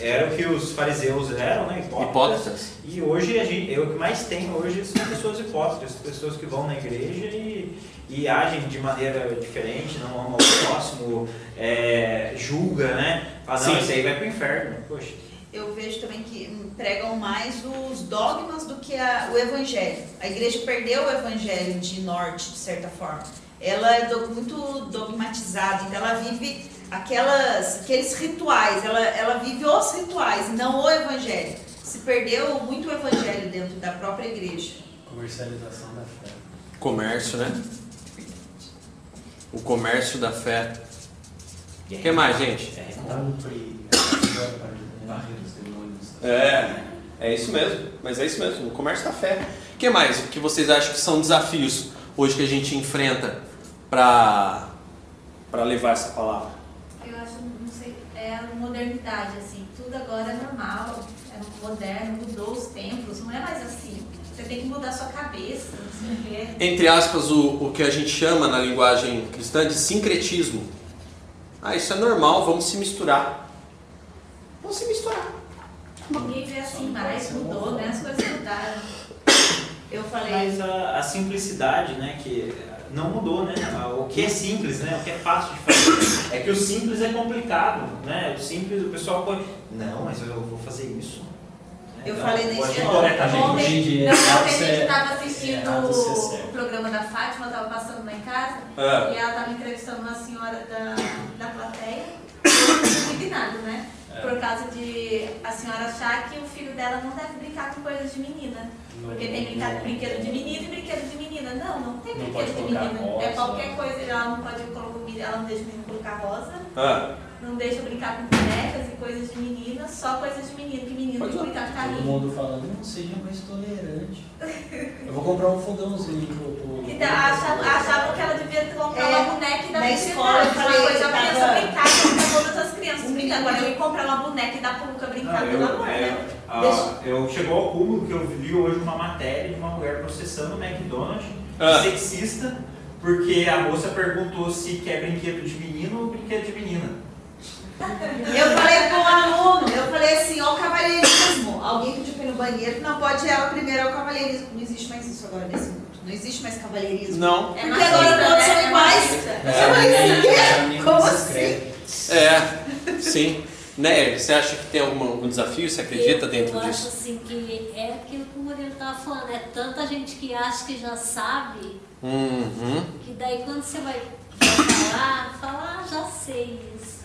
[SPEAKER 2] Era o que os fariseus eram, né?
[SPEAKER 1] Hipócritas. hipócritas.
[SPEAKER 2] E hoje, a gente, o que mais tem hoje são pessoas hipócritas, pessoas que vão na igreja e e agem de maneira diferente, não amam o próximo, é, julga, né? Fala, não, isso aí vai pro inferno. Poxa.
[SPEAKER 4] Eu vejo também que pregam mais os dogmas do que a, o evangelho. A igreja perdeu o evangelho de norte, de certa forma. Ela é do, muito dogmatizada, então ela vive aquelas, aqueles rituais, ela, ela vive os rituais, não o evangelho. Se perdeu muito o evangelho dentro da própria igreja.
[SPEAKER 5] Comercialização da fé.
[SPEAKER 1] Comércio, né? O comércio da fé. O que mais, gente?
[SPEAKER 2] É
[SPEAKER 5] barreiras demônios.
[SPEAKER 1] É, é isso mesmo. Mas é isso mesmo, o comércio da fé. O que mais que vocês acham que são desafios hoje que a gente enfrenta para para levar essa palavra?
[SPEAKER 6] Eu acho, não sei, é a modernidade, assim, tudo agora é normal, é moderno, mudou os tempos, não é mais assim. Você tem que mudar sua cabeça.
[SPEAKER 1] Entre aspas, o, o que a gente chama na linguagem cristã de sincretismo. Ah, isso é normal, vamos se misturar. Vamos se misturar.
[SPEAKER 6] Ninguém vê assim mais, mudou, né? As coisas mudaram. Eu falei,
[SPEAKER 2] Mas a, a simplicidade, né, que não mudou, né? O que é simples, né? O que é fácil de fazer. É que o simples é complicado, né? O simples, o pessoal põe, não, mas eu vou fazer isso.
[SPEAKER 4] Eu falei nesse dia.
[SPEAKER 6] Ontem, a gente estava assistindo
[SPEAKER 5] ser
[SPEAKER 6] o programa da Fátima, eu estava passando lá em casa,
[SPEAKER 1] É.
[SPEAKER 6] e ela estava entrevistando uma senhora da, da plateia, indignado, né?
[SPEAKER 5] É.
[SPEAKER 6] Por causa de a senhora achar que o filho dela não deve brincar com coisas de menina. Porque tem brincar, brinquedo de menino e brinquedo de menina. Não, não tem
[SPEAKER 5] Não
[SPEAKER 6] brinquedo de menina.
[SPEAKER 5] rosa.
[SPEAKER 6] É qualquer coisa, ela não pode colocar, ela não deixa o menino colocar rosa,
[SPEAKER 1] Ah,
[SPEAKER 6] não deixa brincar com bonecas e coisas de menina, só coisas de menino, que menino
[SPEAKER 1] Pode
[SPEAKER 6] tem que
[SPEAKER 1] usar.
[SPEAKER 6] brincar de
[SPEAKER 5] Todo
[SPEAKER 6] carrinho.
[SPEAKER 5] mundo falando, não seja mais tolerante. Eu vou comprar um fogãozinho pro. pro
[SPEAKER 6] Que achavam, achavam que ela devia comprar
[SPEAKER 4] É,
[SPEAKER 6] uma boneca e dar pra
[SPEAKER 4] escola
[SPEAKER 6] coisa a
[SPEAKER 4] tava-
[SPEAKER 6] criança brincar, como todas as crianças brincam. Agora eu ia comprar uma boneca e dar pro Luca brincar,
[SPEAKER 2] Não,
[SPEAKER 6] pelo amor,
[SPEAKER 2] é,
[SPEAKER 6] né?
[SPEAKER 2] A-
[SPEAKER 6] Deixa-
[SPEAKER 2] eu chegou ao cúmulo que eu li hoje uma matéria de uma mulher processando o McDonald's,
[SPEAKER 1] Ah.
[SPEAKER 2] sexista, porque a moça perguntou se quer brinquedo de menino ou brinquedo de menina.
[SPEAKER 4] Eu falei pro aluno, eu falei assim, ó o cavalheirismo. Alguém pediu pra ir no banheiro, não pode ir ela primeiro ao cavalheirismo. Não existe mais isso agora nesse mundo. Não existe mais cavalheirismo.
[SPEAKER 1] não.
[SPEAKER 6] É
[SPEAKER 4] Porque
[SPEAKER 6] machista,
[SPEAKER 4] agora todos
[SPEAKER 6] né?
[SPEAKER 4] são
[SPEAKER 6] É
[SPEAKER 4] iguais.
[SPEAKER 6] machista.
[SPEAKER 4] Eu falei assim, quê? Como assim?
[SPEAKER 5] assim?
[SPEAKER 1] É, sim. Né, você acha que tem algum, algum desafio? Você acredita
[SPEAKER 3] eu,
[SPEAKER 1] dentro
[SPEAKER 3] eu
[SPEAKER 1] disso?
[SPEAKER 3] acho assim que é aquilo que o Murilo estava falando, é tanta gente que acha que já sabe,
[SPEAKER 1] Uhum.
[SPEAKER 3] que daí quando você vai, falar, fala, ah, já sei isso.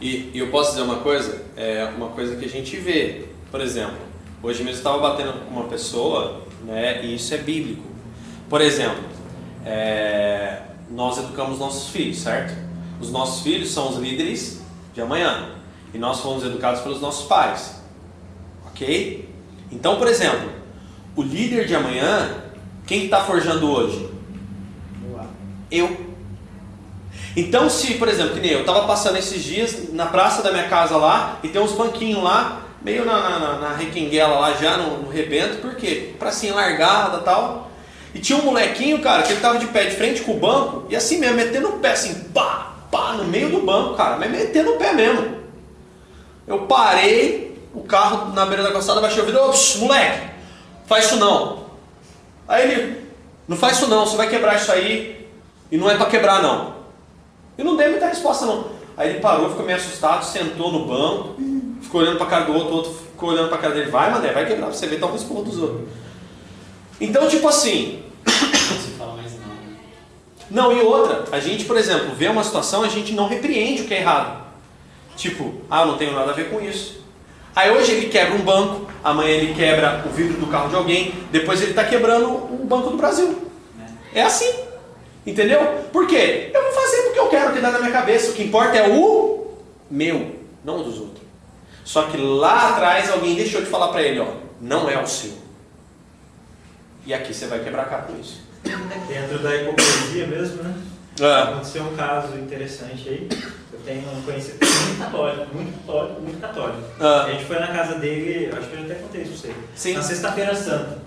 [SPEAKER 1] E, e eu posso dizer uma coisa? É uma coisa que a gente vê. Por exemplo, hoje mesmo eu estava batendo com uma pessoa, né, e isso é bíblico. Por exemplo, é, nós educamos nossos filhos, certo? Os nossos filhos são os líderes de amanhã. E nós fomos educados pelos nossos pais. Ok? Então, por exemplo, o líder de amanhã, quem está forjando hoje? Eu. Então, se, por exemplo, que nem eu, tava passando esses dias na praça da minha casa lá e tem uns banquinhos lá, meio na, na, na, na requenguela lá já no, no rebento, por quê? Pracinha largada e tal. E tinha um molequinho, cara, que ele tava de pé de frente com o banco e assim mesmo, metendo o pé assim, pá, pá, no meio do banco, cara, mas metendo o pé mesmo. Eu parei o carro na beira da calçada, baixei o vidro, ô, psh, moleque, faz isso não. Aí ele, não faz isso não, você vai quebrar isso aí e não é pra quebrar não. Eu não dei muita resposta não. Aí ele parou, ficou meio assustado, sentou no banco, ficou olhando pra cara do outro, o outro ficou olhando pra cara dele, vai, mané, vai quebrar você ver, talvez porra dos outros. Então, tipo assim,
[SPEAKER 5] Não não,
[SPEAKER 1] e outra, a gente, por exemplo, vê uma situação, a gente não repreende o que é errado. Tipo, ah, eu não tenho nada a ver com isso. Aí hoje ele quebra um banco, amanhã ele quebra o vidro do carro de alguém, depois ele está quebrando o Banco do Brasil. É assim. Entendeu? Por quê? Eu vou fazer porque eu quero, o que dá na minha cabeça. O que importa é o meu, não o dos outros. Só que lá atrás alguém deixou de falar para ele, ó, não é o seu. E aqui você vai quebrar a cara com isso.
[SPEAKER 2] Dentro da hipocrisia mesmo, né?
[SPEAKER 1] É.
[SPEAKER 2] Aconteceu um caso interessante aí. Tenho um conhecido muito católico, muito católico, muito católico.
[SPEAKER 1] Ah.
[SPEAKER 2] A gente foi na casa dele, acho que eu já até contei isso pra você.
[SPEAKER 1] Sim.
[SPEAKER 2] Na sexta-feira santa.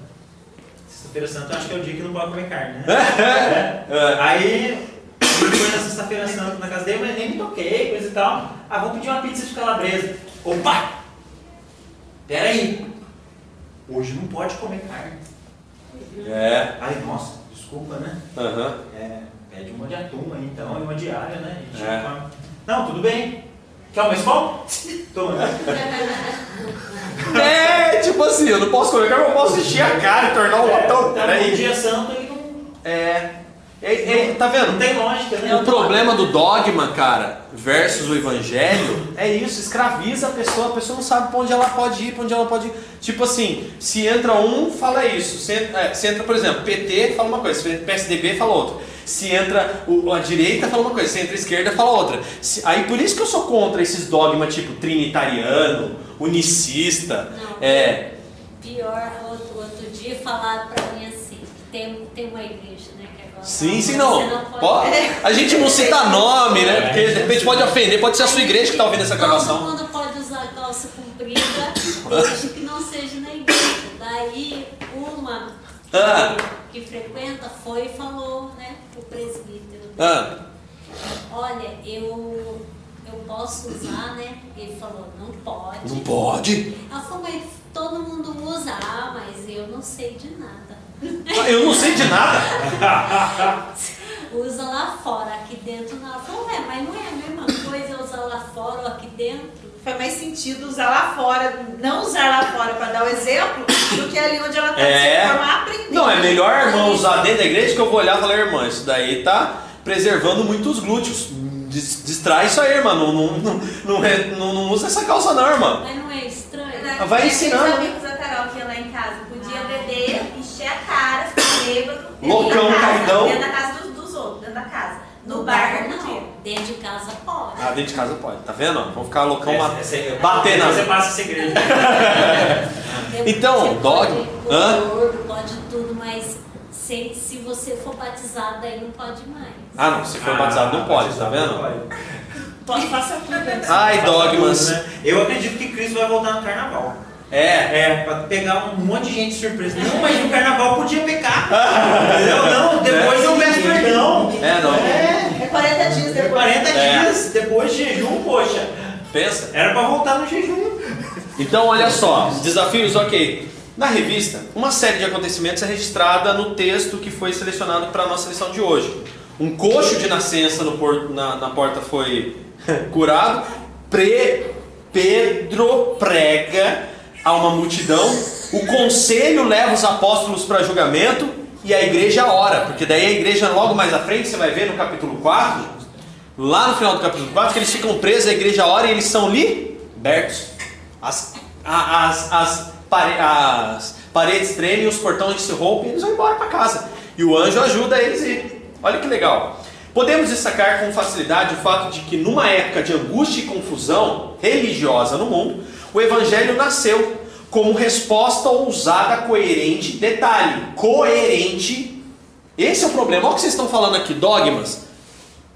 [SPEAKER 2] Sexta-feira santa acho que é o dia que não pode comer carne, né?
[SPEAKER 1] É.
[SPEAKER 2] É. Aí foi na sexta-feira santa na casa dele, mas nem me toquei, coisa e tal. Ah, vamos pedir uma pizza de calabresa. Opa! Pera aí. Hoje não pode comer carne.
[SPEAKER 1] É.
[SPEAKER 2] Ai, nossa, desculpa, né?
[SPEAKER 1] Aham.
[SPEAKER 2] É, pede uma de atum aí então e uma diária, né? A gente
[SPEAKER 1] É.
[SPEAKER 2] come. Não, tudo bem. Quer uma escola? Toma.
[SPEAKER 1] É, tipo assim, eu não posso comer carne, eu posso encher a cara e tornar um latão.
[SPEAKER 2] Tá, dia santo ele não.
[SPEAKER 1] É. É, é, tá vendo?
[SPEAKER 2] Não tem lógica, né?
[SPEAKER 1] O problema do dogma, cara, versus o evangelho, é isso, escraviza a pessoa, a pessoa não sabe pra onde ela pode ir, pra onde ela pode ir. Tipo assim, se entra um, fala isso. Se entra, é, se entra por exemplo, PT, fala uma coisa, se entra PSDB, fala outra. Se entra o, a direita, fala uma coisa, se entra a esquerda, fala outra. Se- aí por isso que eu sou contra esses dogmas tipo trinitariano, unicista.
[SPEAKER 3] Não.
[SPEAKER 1] É,
[SPEAKER 3] Pior, outro, outro dia falaram pra mim assim, tem, tem uma igreja, né? Que agora
[SPEAKER 1] sim, sim,
[SPEAKER 3] você
[SPEAKER 1] não. Pode- A gente não cita nome, né? Porque de repente pode ofender, pode ser a sua igreja que tá ouvindo essa
[SPEAKER 3] Todo
[SPEAKER 1] gravação.
[SPEAKER 3] mundo pode usar calça comprida, desde que não seja na igreja. Daí, uma
[SPEAKER 1] Ah.
[SPEAKER 3] que, que frequenta foi e falou, né, pro presbítero.
[SPEAKER 1] Ah,
[SPEAKER 3] Olha, eu, eu posso usar, né? Ele falou, não pode.
[SPEAKER 1] não pode.
[SPEAKER 3] Ela falou, mas todo mundo usa. Ah, mas eu não sei de nada.
[SPEAKER 1] Eu não sei de nada.
[SPEAKER 3] Usa lá fora, aqui dentro não. Ela falou, ué, mas não é a mesma coisa usar lá fora ou aqui dentro?
[SPEAKER 4] Faz mais sentido usar lá fora, não usar lá fora para dar o exemplo, do que ali onde ela está
[SPEAKER 1] É.
[SPEAKER 4] de forma aprendendo.
[SPEAKER 1] Não, é melhor a irmã usar dentro da igreja que eu vou olhar e falar, irmã, isso daí tá preservando muito os glúteos. Dis- Distrai isso aí, irmã. Não, não, não, não, é- não- não usa essa calça não, irmã.
[SPEAKER 3] Mas não é estranho?
[SPEAKER 6] Né?
[SPEAKER 1] Vai ensinando.
[SPEAKER 6] amigos da Carol que ia lá em casa. Podia beber, encher a cara, ficar bêbado.
[SPEAKER 1] Loucão, caidão.
[SPEAKER 6] Dentro da casa dos, dos outros, dentro da casa. No bar, não.
[SPEAKER 3] Dentro de casa pode.
[SPEAKER 1] Ah, dentro de casa pode. Tá vendo? Vão ficar loucão
[SPEAKER 2] Essa- é-
[SPEAKER 1] bater na.
[SPEAKER 2] Você passa esse segredo.
[SPEAKER 1] Então,
[SPEAKER 3] Você
[SPEAKER 1] dogma.
[SPEAKER 3] Pode,
[SPEAKER 1] Hã?
[SPEAKER 3] o gordo pode tudo, mas se, se você for batizado aí não pode mais.
[SPEAKER 1] Ah, não. Se for batizado não pode, tá vendo?
[SPEAKER 4] Pode faça tudo. né?
[SPEAKER 1] Ai, dogmas.
[SPEAKER 2] Né? Eu acredito que Cristo vai voltar no carnaval.
[SPEAKER 1] É.
[SPEAKER 2] É, pra pegar um monte de gente surpresa. Não, mas no carnaval podia pecar. Entendeu? Não, depois eu peço perdão.
[SPEAKER 1] É, não.
[SPEAKER 2] É,
[SPEAKER 4] É 40 dias depois.
[SPEAKER 2] 40
[SPEAKER 1] É.
[SPEAKER 2] dias depois de jejum, poxa.
[SPEAKER 1] Pensa.
[SPEAKER 2] Era pra voltar no jejum.
[SPEAKER 1] Então, olha só, desafios, ok. Na revista, uma série de acontecimentos é registrada no texto que foi selecionado para a nossa lição de hoje. Um coxo de nascença no por- na, na porta foi curado. Pre- Pedro prega a uma multidão. O conselho leva os apóstolos para julgamento e a igreja ora. Porque daí a igreja, logo mais à frente, você vai ver no capítulo 4, lá no final do capítulo 4, que eles ficam presos, a igreja ora e eles são libertos. As, as, as, as paredes tremem, os portões se rompem e eles vão embora para casa. E o anjo ajuda eles a ir. Olha que legal. Podemos destacar com facilidade o fato de que, numa época de angústia e confusão religiosa no mundo, o evangelho nasceu como resposta ousada, coerente. Detalhe: coerente. Esse é o problema. Olha o que vocês estão falando aqui, dogmas.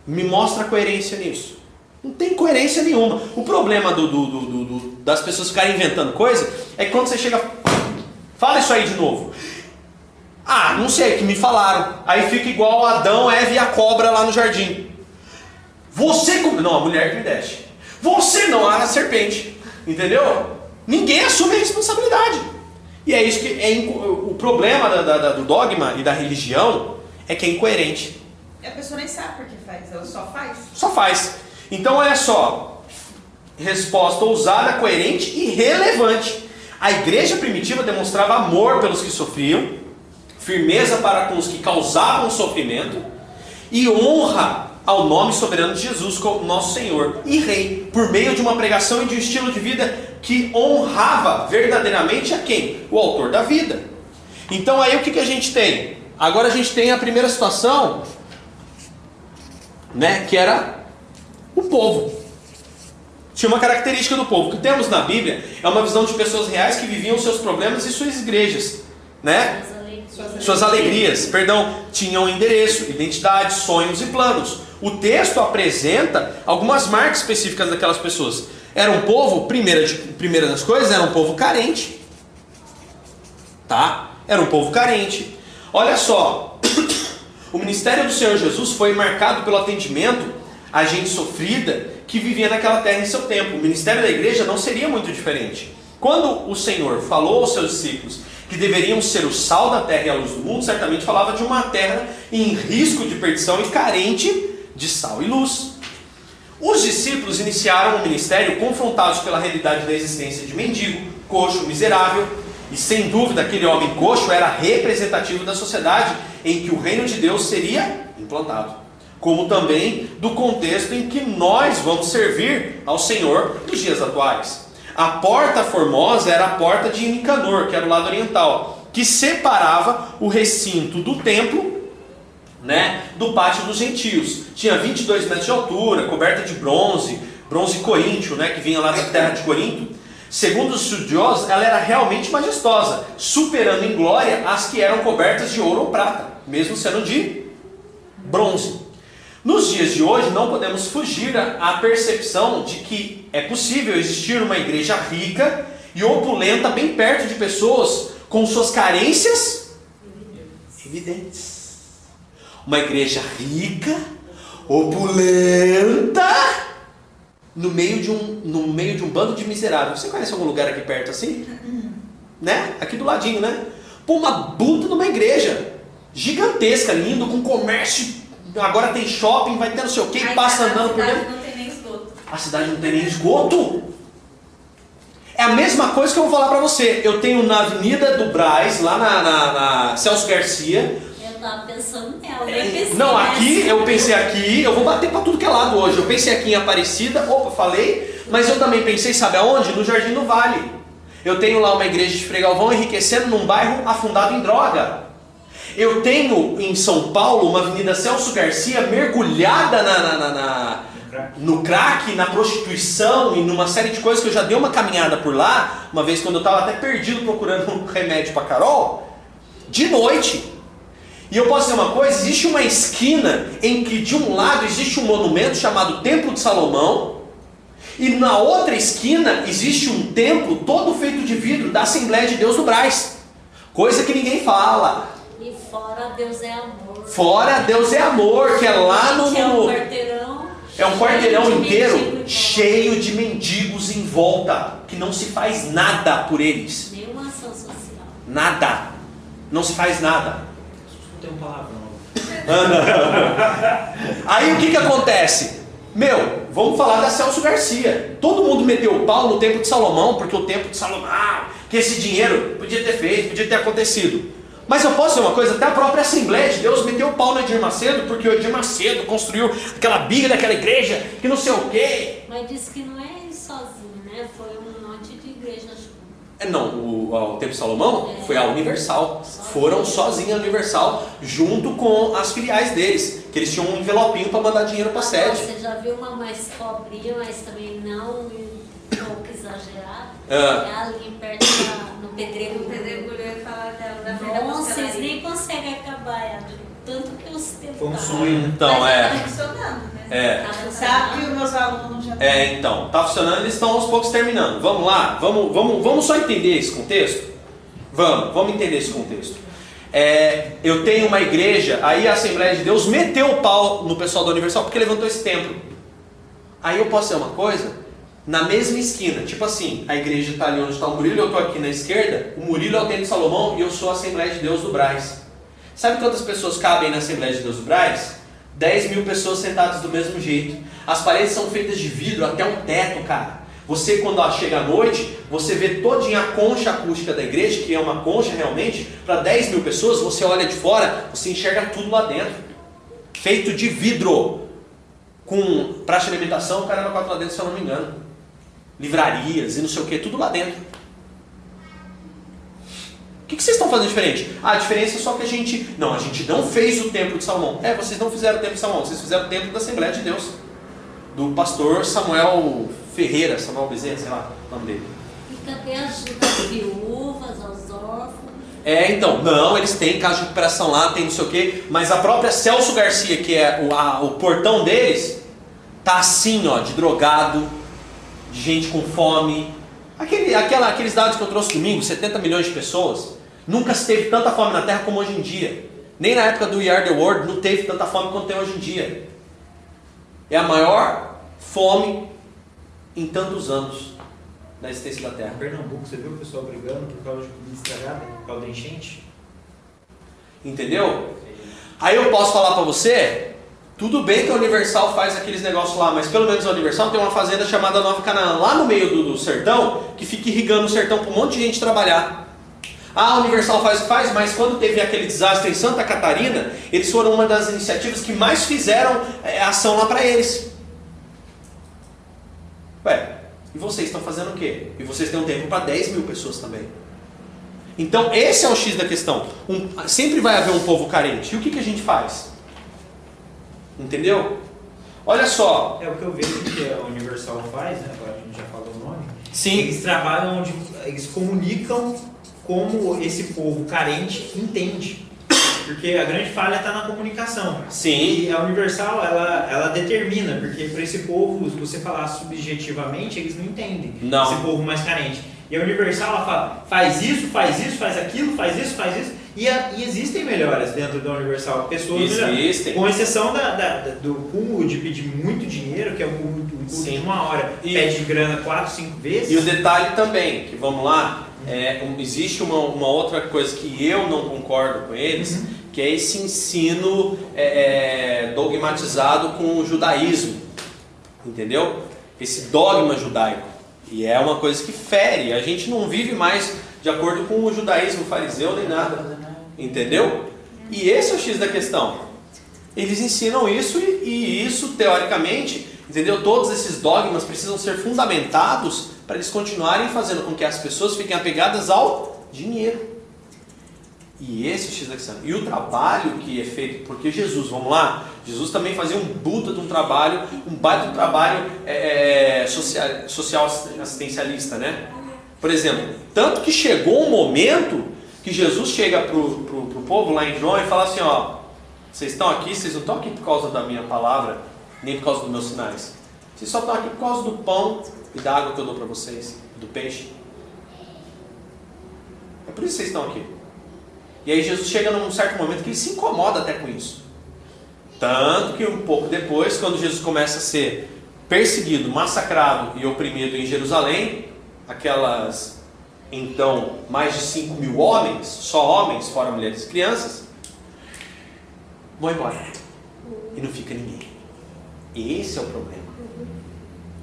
[SPEAKER 1] Me mostra coerência nisso. Não tem coerência nenhuma. O problema do, do- do- das pessoas ficarem inventando coisa é que quando você chega. Fala isso aí de novo. Ah, não sei, que me falaram. Aí fica igual Adão, Eva e a cobra lá no jardim. Você. Não, a mulher que me deixe. Você não, a serpente. Entendeu? Ninguém assume a responsabilidade. E é isso que é o problema da- da- do dogma e da religião é que é incoerente.
[SPEAKER 4] E a pessoa nem sabe por que faz, ela só faz.
[SPEAKER 1] Só faz. Então olha só. Resposta ousada, coerente e relevante. A igreja primitiva demonstrava amor pelos que sofriam, firmeza para com os que causavam sofrimento e honra ao nome soberano de Jesus como nosso Senhor e Rei, por meio de uma pregação e de um estilo de vida que honrava verdadeiramente a quem? O autor da vida. Então aí o que, que a gente tem? Agora a gente tem a primeira situação, né, que era o povo. Tinha uma característica do povo. O que temos na Bíblia é uma visão de pessoas reais que viviam seus problemas e suas igrejas, né?
[SPEAKER 3] As alegrias.
[SPEAKER 1] Suas alegrias, perdão, tinham endereço, identidade, sonhos e planos. O texto apresenta algumas marcas específicas daquelas pessoas. Era um povo, primeira, de- primeira das coisas, era um povo carente. Tá? Era um povo carente. Olha só, o ministério do Senhor Jesus foi marcado pelo atendimento a gente sofrida que vivia naquela terra em seu tempo. O ministério da igreja não seria muito diferente. Quando o Senhor falou aos seus discípulos que deveriam ser o sal da terra e a luz do mundo, certamente falava de uma terra em risco de perdição e carente de sal e luz. Os discípulos iniciaram o ministério confrontados pela realidade da existência de mendigo, coxo, miserável, e sem dúvida aquele homem coxo era representativo da sociedade em que o reino de Deus seria implantado, como também do contexto em que nós vamos servir ao Senhor nos dias atuais. A porta formosa era a porta de Nicanor, que era o lado oriental, que separava o recinto do templo né, do pátio dos gentios. Tinha 22 metros de altura, coberta de bronze, bronze coríntio, né, que vinha lá da terra de Corinto. Segundo os estudiosos, ela era realmente majestosa, superando em glória as que eram cobertas de ouro ou prata, mesmo sendo de bronze. Nos dias de hoje, não podemos fugir à percepção de que é possível existir uma igreja rica e opulenta bem perto de pessoas com suas carências evidentes. Uma igreja rica, opulenta, no meio de um, no meio de um bando de miseráveis. Você conhece algum lugar aqui perto assim? Né? Aqui do ladinho, né? Pô, uma puta de uma igreja gigantesca, lindo, com comércio. Agora tem shopping, vai ter não sei o que, passa
[SPEAKER 6] a
[SPEAKER 1] andando por
[SPEAKER 6] cidade
[SPEAKER 1] dentro.
[SPEAKER 6] Não tem nem esgoto.
[SPEAKER 1] A cidade não tem nem esgoto. É a mesma coisa que eu vou falar pra você. Eu tenho na Avenida do Braz, lá na, na- na Celso Garcia.
[SPEAKER 3] Eu tava pensando nela, nem pensei
[SPEAKER 1] Não,
[SPEAKER 3] nessa.
[SPEAKER 1] aqui, eu pensei aqui, eu vou bater pra tudo que é lado hoje. Eu pensei aqui em Aparecida, opa, falei, mas eu também pensei, sabe aonde? No Jardim do Vale. Eu tenho lá uma igreja de Fregalvão enriquecendo num bairro afundado em droga. Eu tenho em São Paulo uma Avenida Celso Garcia mergulhada na- na- na- na, no crack, na prostituição e numa série de coisas que eu já dei uma caminhada por lá, uma vez quando eu estava até perdido procurando um remédio para Carol, de noite. E eu posso dizer uma coisa, existe uma esquina em que de um lado existe um monumento chamado Templo de Salomão, e na outra esquina existe um templo todo feito de vidro da Assembleia de Deus do Braz. Coisa que ninguém fala.
[SPEAKER 3] E fora Deus é amor.
[SPEAKER 1] Fora Deus é amor, que é lá no,
[SPEAKER 3] Que é um quarteirão.
[SPEAKER 1] é um quarteirão inteiro cheio de mendigos em volta, que não se faz nada por eles.
[SPEAKER 3] Nenhuma ação social.
[SPEAKER 1] Nada. Não se faz nada.
[SPEAKER 2] Tem um palavrão.
[SPEAKER 1] Aí o que, que acontece? Meu, vamos falar da Celso Garcia. Todo mundo meteu o pau no tempo de Salomão, porque o tempo de Salomão, ah, que esse dinheiro podia ter feito, podia ter acontecido. Mas eu posso dizer uma coisa, até a própria Assembleia de Deus meteu o pau no Edir Macedo, porque o Edir Macedo construiu aquela biga daquela igreja, que não sei o quê.
[SPEAKER 3] Mas disse que não é ele sozinho, né? Foi um monte de igreja junto.
[SPEAKER 1] É, Não, o, o Templo Salomão
[SPEAKER 3] É.
[SPEAKER 1] foi a Universal. Foram sozinha a Universal, junto com as filiais deles, que eles tinham um envelopinho para mandar dinheiro para a sede.
[SPEAKER 3] Você já viu uma mais pobrinha, mas também não um pouco exagerada?
[SPEAKER 1] Ah.
[SPEAKER 3] É ali perto da, no pedreiro.
[SPEAKER 6] O pedregulho ia falar dela
[SPEAKER 3] Nossa, vocês nem conseguem acabar, é de tanto que eu ostentava.
[SPEAKER 2] Foi um sonho.
[SPEAKER 1] Então,
[SPEAKER 6] Mas
[SPEAKER 1] é.
[SPEAKER 6] tá funcionando?
[SPEAKER 1] É.
[SPEAKER 3] Tá
[SPEAKER 4] Sabe que
[SPEAKER 3] funcionando.
[SPEAKER 4] os meus alunos já
[SPEAKER 1] É, então, tá funcionando, eles estão aos poucos terminando. Vamos lá, vamos, vamos, vamos só entender esse contexto? Vamos, vamos entender esse contexto. É, eu tenho uma igreja, aí a Assembleia de Deus meteu o pau no pessoal da Universal porque levantou esse templo. Aí eu posso dizer uma coisa? Na mesma esquina, tipo assim, a igreja está ali onde está o Murilo, eu estou aqui na esquerda, o Murilo é o Templo de Salomão e eu sou a Assembleia de Deus do Braz. Sabe quantas pessoas cabem na Assembleia de Deus do Braz? 10 mil pessoas sentadas do mesmo jeito. As paredes são feitas de vidro até um teto, cara. Você, quando chega à noite, você vê todinha a concha acústica da igreja, que é uma concha realmente, para 10 mil pessoas, você olha de fora, você enxerga tudo lá dentro. Feito de vidro. Com praça de alimentação, caramba, quatro lá dentro, se eu não me engano. Livrarias e não sei o que, tudo lá dentro. O que, que vocês estão fazendo diferente? Ah, a diferença é só que a gente. Não, a gente não fez o templo de Salomão. É, vocês não fizeram o templo de Salomão, vocês fizeram o templo da Assembleia de Deus. Do pastor Samuel Ferreira, Samuel Bezerra, sei lá o nome dele.
[SPEAKER 3] E a ajuda às viúvas, aos órfãos?
[SPEAKER 1] É, então, não, eles têm casa de recuperação lá, tem não sei o quê, mas a própria Celso Garcia, que é o, a- o portão deles, tá assim, ó, de drogado, de gente com fome. Aquele, aquela, aqueles dados que eu trouxe domingo, 70 milhões de pessoas, nunca se teve tanta fome na Terra como hoje em dia. Nem na época do We Are the World não teve tanta fome quanto tem hoje em dia. É a maior fome em tantos anos da existência da Terra.
[SPEAKER 2] Em Pernambuco, você viu o pessoal brigando por causa de comida estragada, por causa da enchente?
[SPEAKER 1] Entendeu? Aí eu posso falar pra você, tudo bem que a Universal faz aqueles negócios lá, mas pelo menos a Universal tem uma fazenda chamada Nova Canaã, lá no meio do, do sertão, que fica irrigando o sertão para um monte de gente trabalhar. Ah, a Universal faz o que faz, mas quando teve aquele desastre em Santa Catarina, eles foram uma das iniciativas que mais fizeram é, ação lá para eles. Ué, e vocês estão fazendo o quê? E vocês têm um tempo para 10 mil pessoas também. Então, esse é o X da questão. Um, sempre vai haver um povo carente. E o que, que a gente faz? Entendeu? Olha só.
[SPEAKER 2] É o que eu vejo que a Universal faz, né? Agora a gente já falou o nome.
[SPEAKER 1] Sim.
[SPEAKER 2] Eles trabalham onde eles comunicam como esse povo carente entende. Porque a grande falha está na comunicação.
[SPEAKER 1] Sim.
[SPEAKER 2] E a Universal, ela, ela determina, porque para esse povo, se você falar subjetivamente, eles não entendem.
[SPEAKER 1] Não.
[SPEAKER 2] Esse povo mais carente. E a Universal, ela fala, faz isso, faz isso, faz aquilo, faz isso, faz isso. E, a- e existem melhores dentro da Universal. Pessoas.
[SPEAKER 1] Existem.
[SPEAKER 2] Com exceção da, da- da- do cúmulo de pedir muito dinheiro, que é um cúmulo, um cúmulo de uma hora,
[SPEAKER 1] E-
[SPEAKER 2] pede grana 4, 5 vezes.
[SPEAKER 1] E o detalhe também, que vamos lá, é, um- existe uma, uma outra coisa que eu não concordo com eles, que é esse ensino é, é, dogmatizado com o judaísmo. Entendeu? Esse dogma judaico. E é uma coisa que fere. A gente não vive mais de acordo com o judaísmo fariseu nem nada. Entendeu? E esse é o X da questão. Eles ensinam isso e, e isso, teoricamente, entendeu? Todos esses dogmas precisam ser fundamentados para eles continuarem fazendo com que as pessoas fiquem apegadas ao dinheiro. E esse é X da questão. E o trabalho que é feito, porque Jesus, vamos lá, Jesus também fazia um puta de um trabalho, um baita de trabalho é, é, social, social assistencialista, né? Por exemplo, tanto que chegou um momento que Jesus chega pro, pro, pro povo lá em João e fala assim, ó, vocês estão aqui, vocês não estão aqui por causa da minha palavra, nem por causa dos meus sinais. Vocês só estão aqui por causa do pão e da água que eu dou para vocês, do peixe. É por isso que vocês estão aqui. E aí Jesus chega num certo momento que ele se incomoda até com isso. Tanto que um pouco depois, quando Jesus começa a ser perseguido, massacrado e oprimido em Jerusalém, aquelas então mais de 5 mil homens, só homens, fora mulheres e crianças, vão embora. E não fica ninguém. Esse é o problema.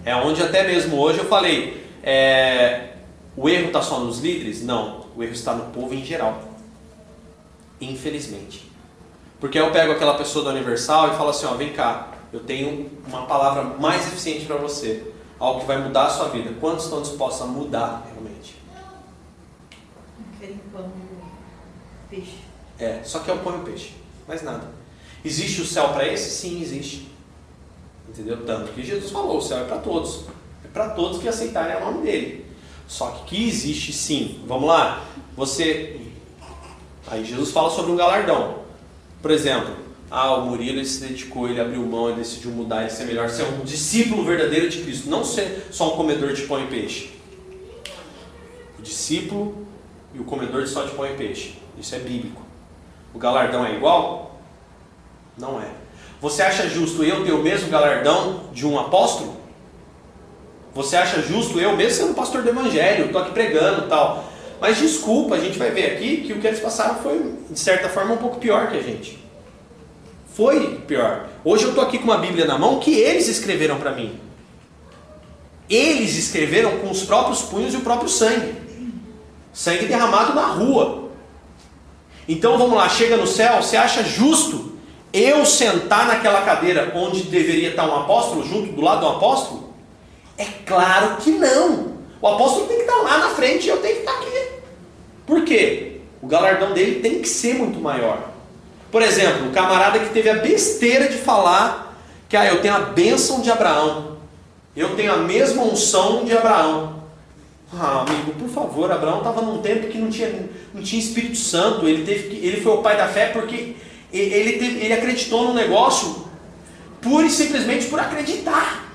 [SPEAKER 1] É onde até mesmo hoje eu falei, é, o erro está só nos líderes? Não, o erro está no povo em geral. Infelizmente. Porque eu pego aquela pessoa do Universal e falo assim, ó, vem cá, eu tenho uma palavra mais eficiente para você, algo que vai mudar a sua vida. Quantos estão dispostos a mudar realmente?
[SPEAKER 4] Aquele pão peixe.
[SPEAKER 1] É, só que é o pão e o peixe, mais nada. Existe o céu para esse? Sim, existe. Entendeu? Tanto que Jesus falou, o céu é para todos. É para todos que aceitarem o nome dele. Só que que existe sim. Vamos lá. Você Aí Jesus fala sobre um galardão. Por exemplo, ah, o Murilo ele se dedicou, ele abriu mão, ele decidiu mudar, ele ser melhor, ser um discípulo verdadeiro de Cristo, não ser só um comedor de pão e peixe. O discípulo e o comedor só de pão e peixe. Isso é bíblico. O galardão é igual? Não é. Você acha justo eu ter o mesmo galardão de um apóstolo? Você acha justo eu, mesmo sendo pastor do evangelho, estou aqui pregando tal. Mas desculpa, a gente vai ver aqui que o que eles passaram foi, de certa forma, um pouco pior que a gente. Foi pior. Hoje eu estou aqui com uma Bíblia na mão que eles escreveram para mim. Eles escreveram com os próprios punhos e o próprio sangue. Sangue derramado na rua. Então vamos lá, chega no céu, você acha justo eu sentar naquela cadeira onde deveria estar um apóstolo, junto do lado do apóstolo? É claro que não. O apóstolo tem que estar lá na frente e eu tenho que estar aqui. Por quê? O galardão dele tem que ser muito maior. Por exemplo, o camarada que teve a besteira de falar que ah, eu tenho a bênção de Abraão. Eu tenho a mesma unção de Abraão. Ah, amigo, por favor, Abraão estava num tempo que não tinha, não tinha Espírito Santo. Ele, teve que, ele foi o pai da fé porque ele, ele, acreditou no negócio pura e simplesmente por acreditar.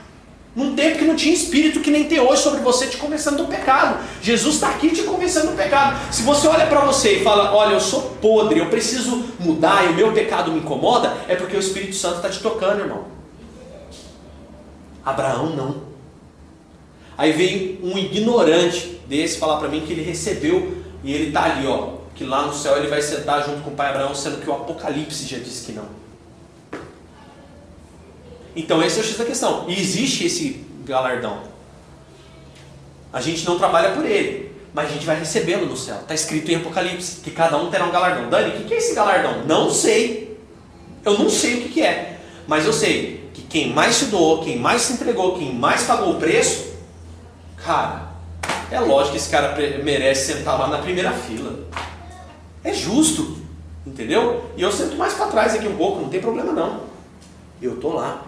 [SPEAKER 1] Num tempo que não tinha espírito que nem tem hoje sobre você te convencendo do pecado. Jesus está aqui te convencendo do pecado. Se você olha para você e fala, olha, eu sou podre, eu preciso mudar e o meu pecado me incomoda, é porque o Espírito Santo está te tocando, irmão. Abraão não. Aí veio um ignorante desse falar para mim que ele recebeu e ele está ali, ó, que lá no céu ele vai sentar junto com o pai Abraão, sendo que o Apocalipse já disse que não. Então esse é o X da questão. E existe esse galardão. A gente não trabalha por ele. mas a gente vai recebê-lo no céu. Está escrito em Apocalipse que cada um terá um galardão. Dani, o que é esse galardão? Não sei. Eu não sei o que é. Mas eu sei que quem mais se doou, quem mais se entregou, quem mais pagou o preço, cara, é lógico que esse cara merece sentar lá na primeira fila. É justo, entendeu? E eu sento mais para trás aqui um pouco, não tem problema não. Eu tô lá.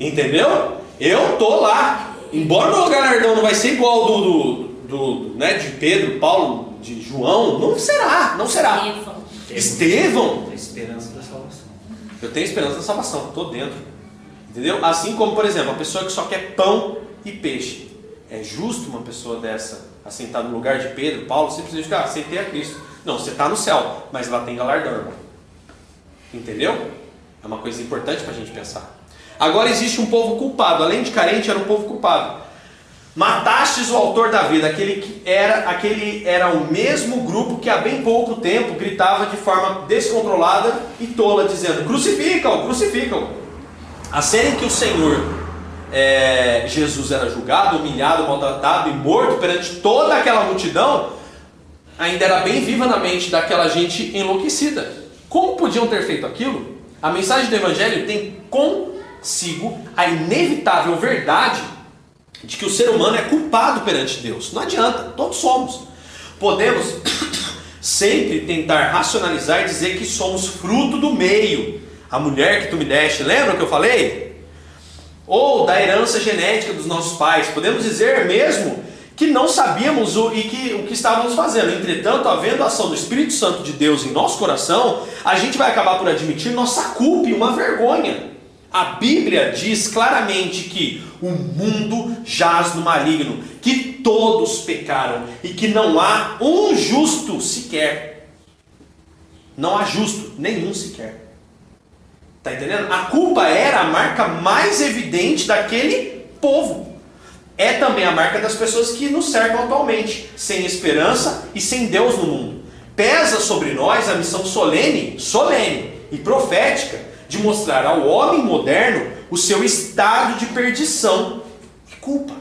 [SPEAKER 1] Entendeu? Eu tô lá. Embora o meu galardão não vai ser igual do, do, do, né, de Pedro, Paulo, de João, não será, não será. Estevão.
[SPEAKER 2] Tem esperança da salvação.
[SPEAKER 1] Eu tenho esperança da salvação, estou dentro. Entendeu? Assim como, por exemplo, a pessoa que só quer pão e peixe. É justo uma pessoa dessa assentar no lugar de Pedro, Paulo, simplesmente ah, aceitei a Cristo. Não, você está no céu, mas lá tem galardão, irmão. Entendeu? É uma coisa importante para a gente pensar. Agora existe um povo culpado, além de carente, era um povo culpado. Matastes o autor da vida, aquele que era, aquele era o mesmo grupo que há bem pouco tempo gritava de forma descontrolada e tola, dizendo: crucificam, crucificam. A cena em que o Senhor é, Jesus era julgado, humilhado, maltratado e morto perante toda aquela multidão, ainda era bem viva na mente daquela gente enlouquecida. Como podiam ter feito aquilo? A mensagem do Evangelho tem consigo a inevitável verdade de que o ser humano é culpado perante Deus. Não adianta, todos somos. Podemos sempre tentar racionalizar e dizer que somos fruto do meio. A mulher que tu me deste, lembra o que eu falei? Ou da herança genética dos nossos pais. Podemos dizer mesmo que não sabíamos o, e que, o que estávamos fazendo. Entretanto, havendo a ação do Espírito Santo de Deus em nosso coração, a gente vai acabar por admitir nossa culpa e uma vergonha. A Bíblia diz claramente que o mundo jaz no maligno, que todos pecaram e que não há um justo sequer. Não há justo nenhum sequer. Está entendendo? A culpa era a marca mais evidente daquele povo. É também a marca das pessoas que nos cercam atualmente, sem esperança e sem Deus no mundo. Pesa sobre nós a missão solene, solene e profética de mostrar ao homem moderno o seu estado de perdição e culpa.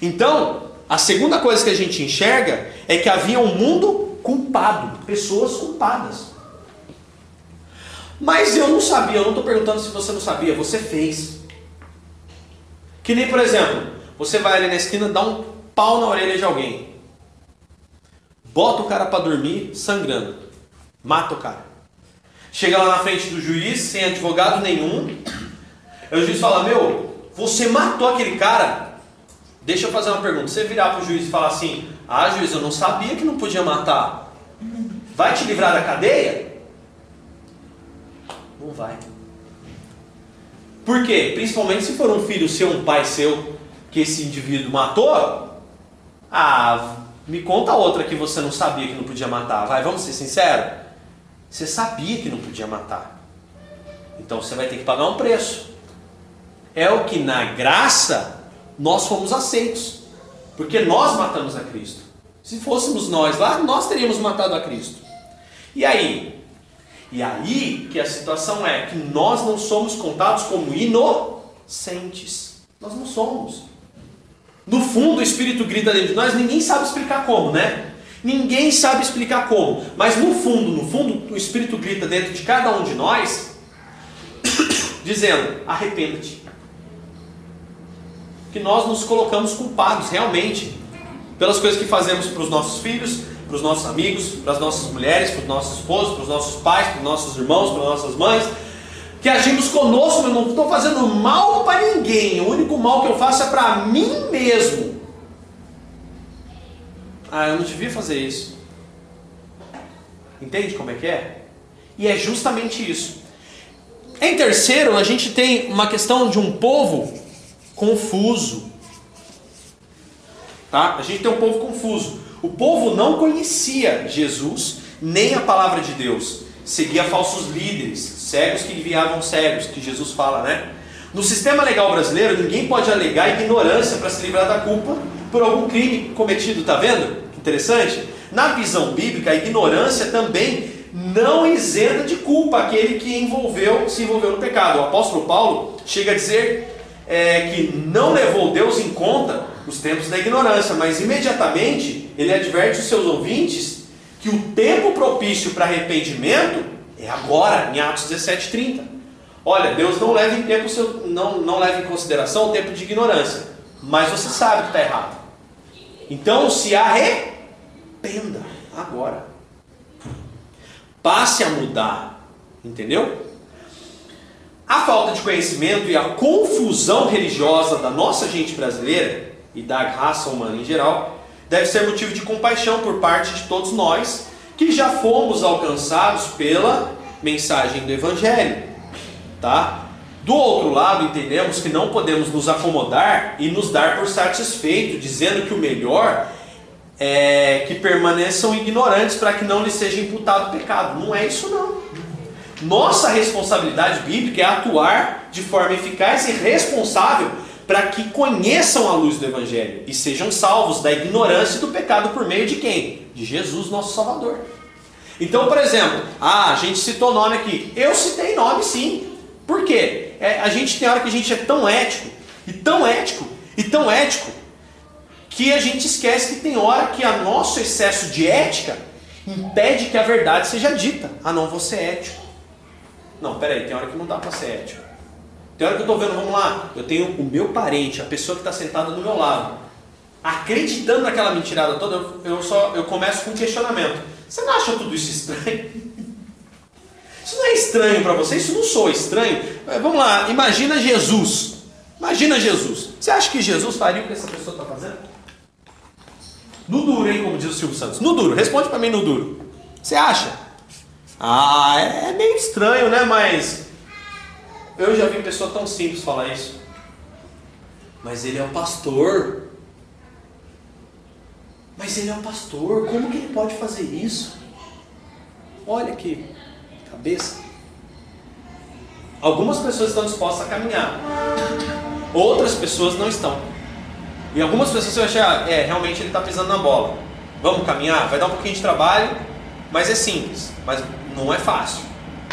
[SPEAKER 1] Então, a segunda coisa que a gente enxerga é que havia um mundo culpado, pessoas culpadas. Mas eu não sabia, eu não estou perguntando se você não sabia, você fez. Que nem, por exemplo, você vai ali na esquina, dá um pau na orelha de alguém. Bota o cara para dormir sangrando. Mata o cara. Chega lá na frente do juiz, sem advogado nenhum. Aí o juiz fala: Meu, você matou aquele cara? Deixa eu fazer uma pergunta. Você virar para o juiz e falar assim: Ah, juiz, eu não sabia que não podia matar. Vai te livrar da cadeia? Não vai. Por quê? Principalmente se for um filho seu, um pai seu, que esse indivíduo matou. Ah, me conta outra que você não sabia que não podia matar. Vai, vamos ser sinceros. Você sabia que não podia matar. Então você vai ter que pagar um preço. É o que na graça nós fomos aceitos. Porque nós matamos a Cristo. Se fôssemos nós lá, nós teríamos matado a Cristo. E aí? E aí que a situação é que nós não somos contados como inocentes. Nós não somos. No fundo, o Espírito grita dentro de nós, ninguém sabe explicar como, né? Ninguém sabe explicar como, mas no fundo, no fundo, o Espírito grita dentro de cada um de nós, dizendo: arrependa-te. Que nós nos colocamos culpados, realmente, pelas coisas que fazemos para os nossos filhos, para os nossos amigos, para as nossas mulheres, para os nossos esposos, para os nossos pais, para os nossos irmãos, para as nossas mães, que agimos conosco, eu não estou fazendo mal para ninguém, o único mal que eu faço é para mim mesmo. Ah, eu não devia fazer isso. Entende como é que é? E é justamente isso. Em terceiro, a gente tem uma questão de um povo confuso. Tá? A gente tem um povo confuso. O povo não conhecia Jesus nem a palavra de Deus. Seguia falsos líderes, cegos que enviavam cegos, que Jesus fala, né? No sistema legal brasileiro, ninguém pode alegar ignorância para se livrar da culpa por algum crime cometido, tá vendo? Interessante? Na visão bíblica, a ignorância também não isenta de culpa aquele que envolveu, se envolveu no pecado. O apóstolo Paulo chega a dizer é, que não levou Deus em conta os tempos da ignorância, mas imediatamente ele adverte os seus ouvintes que o tempo propício para arrependimento é agora, em Atos 17:30. Olha, Deus não leva em tempo seu, não, não leva em consideração o tempo de ignorância, mas você sabe que está errado. Então se arrependa agora. Passe a mudar, entendeu? A falta de conhecimento e a confusão religiosa da nossa gente brasileira e da raça humana em geral deve ser motivo de compaixão por parte de todos nós que já fomos alcançados pela mensagem do Evangelho, tá? Do outro lado, entendemos que não podemos nos acomodar e nos dar por satisfeito, dizendo que o melhor é que permaneçam ignorantes para que não lhes seja imputado pecado. Não é isso não. Nossa responsabilidade bíblica é atuar de forma eficaz e responsável para que conheçam a luz do Evangelho e sejam salvos da ignorância e do pecado por meio de quem? De Jesus, nosso Salvador. Então, por exemplo, ah, a gente citou nome aqui. Eu citei nome sim. Por quê? É, a gente tem hora que a gente é tão ético, e tão ético, e tão ético, que a gente esquece que tem hora que o nosso excesso de ética impede que a verdade seja dita. Ah, não, você é ético. Não, peraí, tem hora que não dá para ser ético. Tem hora que eu estou vendo, vamos lá, eu tenho o meu parente, a pessoa que está sentada do meu lado, acreditando naquela mentirada toda, eu, eu, só eu começo com um questionamento. Você não acha tudo isso estranho? Isso não é estranho para você? Isso não sou estranho? É, vamos lá, imagina Jesus. Imagina Jesus. Você acha que Jesus faria o que essa pessoa está fazendo? No duro, hein? Como diz o Silvio Santos. No duro, responde para mim no duro. Você acha? Ah, é meio estranho, né? Mas eu já vi pessoa tão simples falar isso. Mas ele é o pastor. Mas ele é o pastor. Como que ele pode fazer isso? Olha que cabeça. Algumas pessoas estão dispostas a caminhar. Outras pessoas não estão. E algumas pessoas vão achar, é, realmente ele está pisando na bola. Vamos caminhar? Vai dar um pouquinho de trabalho, mas é simples. Mas não é fácil.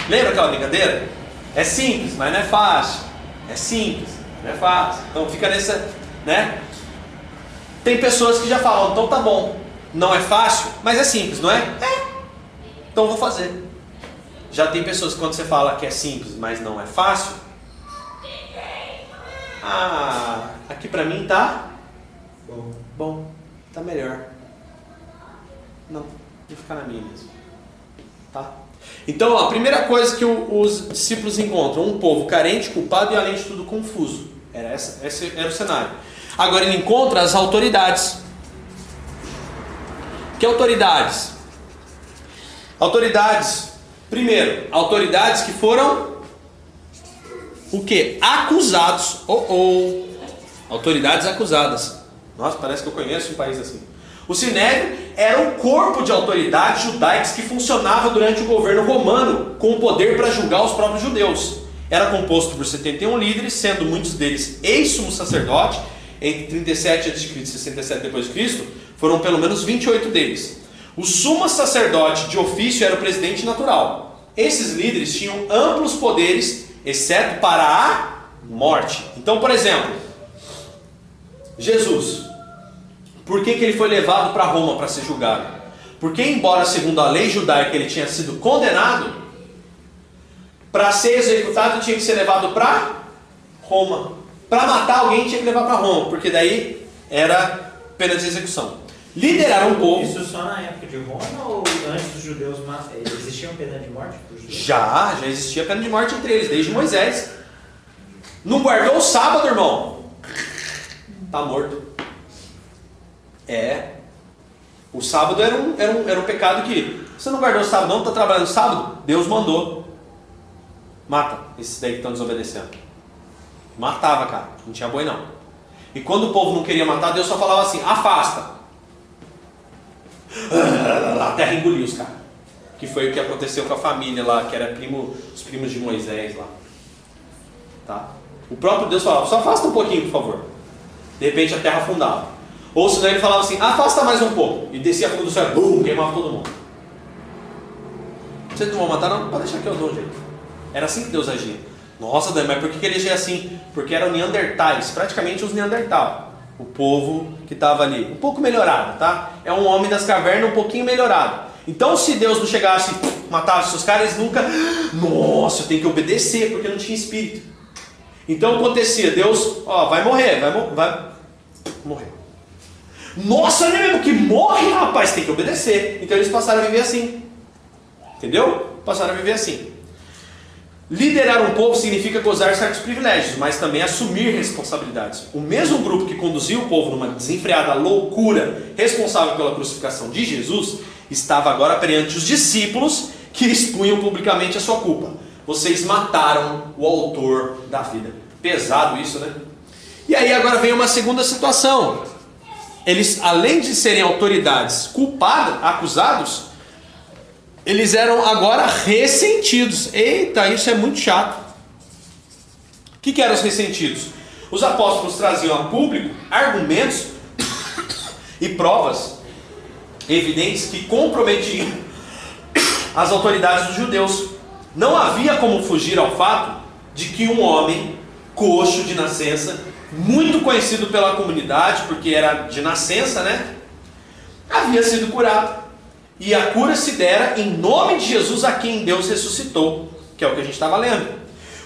[SPEAKER 1] Lembra aquela brincadeira? É simples, mas não é fácil. É simples, não é fácil. Então fica nessa, né? Tem pessoas que já falam, então tá bom, não é fácil, mas é simples, não é? É. Então vou fazer. Já tem pessoas que quando você fala que é simples, mas não é fácil, ah, aqui pra mim tá bom, bom, tá melhor. Não, vou ficar na minha mesmo. Tá? Então, a primeira coisa que os discípulos encontram, um povo carente, culpado e além de tudo confuso. Era essa, esse era o cenário. Agora ele encontra as autoridades. Que autoridades? Autoridades. Primeiro, autoridades que foram o que? Acusados. Ou oh, oh. autoridades acusadas. Nossa, parece que eu conheço um país assim. O Sinédrio era um corpo de autoridades judaicas que funcionava durante o governo romano com o poder para julgar os próprios judeus. Era composto por 71 líderes, sendo muitos deles ex-sumo sacerdote, entre 37 a.C. e 67 d.C., foram pelo menos 28 deles. O sumo sacerdote de ofício era o presidente natural. Esses líderes tinham amplos poderes, exceto para a morte. Então, por exemplo, Jesus, por que, que ele foi levado para Roma para ser julgado? Porque, embora segundo a lei judaica ele tinha sido condenado, para ser executado tinha que ser levado para Roma. Para matar alguém tinha que levar para Roma, porque daí era pena de execução. Liderar um povo.
[SPEAKER 2] Isso só na época de Roma ou antes dos judeus existia pena de morte?
[SPEAKER 1] Já, já existia pena de morte entre eles, desde Moisés. Não guardou o sábado, irmão? Tá morto. É. O sábado era um, era um, era um pecado que. Você não guardou o sábado, não está trabalhando sábado? Deus mandou. Mata esses daí que estão desobedecendo. Matava, cara. Não tinha boi, não. E quando o povo não queria matar, Deus só falava assim: afasta. A terra engoliu os caras. Que foi o que aconteceu com a família lá, que era primo, os primos de Moisés lá. Tá? O próprio Deus falava: só afasta um pouquinho, por favor. De repente a terra afundava. Ou senão ele falava assim, afasta mais um pouco. E descia fundo do céu, bum, queimava todo mundo. Vocês não vão matar, não? Pode deixar que eu dou um jeito. Era assim que Deus agia. Nossa, Dan, mas por que ele agia assim? Porque eram neandertais, praticamente os neandertal. O povo que estava ali. Um pouco melhorado, tá? É um homem das cavernas um pouquinho melhorado. Então, se Deus não chegasse e matasse os caras, eles nunca. Nossa, eu tenho que obedecer, porque não tinha espírito. Então acontecia, Deus, ó, vai morrer, vai, vai morrer. Nossa, não é mesmo que morre, rapaz, tem que obedecer. Então eles passaram a viver assim. Entendeu? Passaram a viver assim. Liderar um povo significa gozar certos privilégios, mas também assumir responsabilidades. O mesmo grupo que conduziu o povo numa desenfreada loucura responsável pela crucificação de Jesus estava agora perante os discípulos que expunham publicamente a sua culpa. Vocês mataram o autor da vida. Pesado isso, né? E aí agora vem uma segunda situação. Eles, além de serem autoridades culpadas, acusados, eles eram agora ressentidos. Eita, isso é muito chato. O que, que eram os ressentidos? Os apóstolos traziam a público argumentos e provas evidentes que comprometiam as autoridades dos judeus. Não havia como fugir ao fato de que um homem coxo de nascença, muito conhecido pela comunidade, porque era de nascença, né? Havia sido curado. E a cura se dera em nome de Jesus a quem Deus ressuscitou, que é o que a gente estava lendo.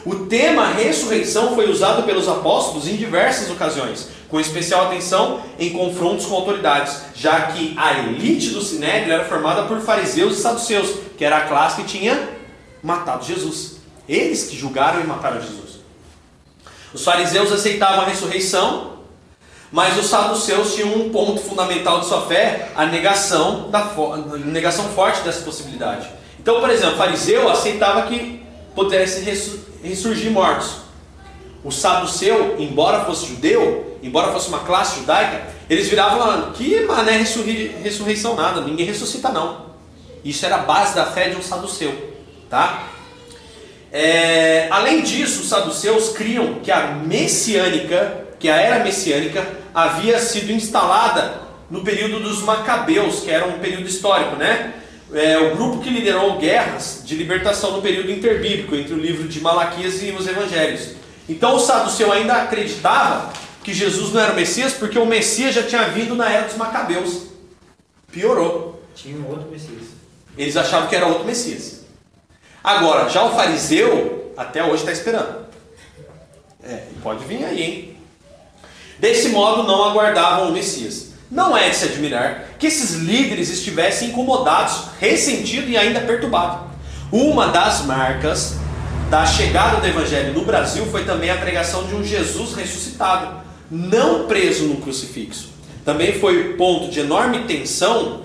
[SPEAKER 1] O tema ressurreição foi usado pelos apóstolos em diversas ocasiões, com especial atenção em confrontos com autoridades, já que a elite do sinédrio era formada por fariseus e saduceus, que era a classe que tinha matado Jesus. Eles que julgaram e mataram Jesus. Os fariseus aceitavam a ressurreição, mas os saduceus tinham um ponto fundamental de sua fé, a negação, da negação forte dessa possibilidade. Então, por exemplo, o fariseu aceitava que pudesse ressu- ressurgir mortos. O saduceu, embora fosse judeu, embora fosse uma classe judaica, eles viravam falando, que mané ressurri- ressurreição nada, ninguém ressuscita não. Isso era a base da fé de um saduceu, tá? É, além disso, os saduceus criam que a messiânica, que a era messiânica, havia sido instalada no período dos macabeus, que era um período histórico, né? É, o grupo que liderou guerras de libertação no período interbíblico, entre o livro de Malaquias e os evangelhos. Então o saduceu ainda acreditava que Jesus não era o Messias, porque o Messias já tinha vindo na era dos macabeus. Piorou.
[SPEAKER 2] Tinha um outro Messias.
[SPEAKER 1] Eles achavam que era outro Messias. Agora, já o fariseu, até hoje está esperando. É, pode vir aí, hein? Desse modo, não aguardavam o Messias. Não é de se admirar que esses líderes estivessem incomodados, ressentidos e ainda perturbados. Uma das marcas da chegada do Evangelho no Brasil foi também a pregação de um Jesus ressuscitado, não preso num crucifixo. Também foi ponto de enorme tensão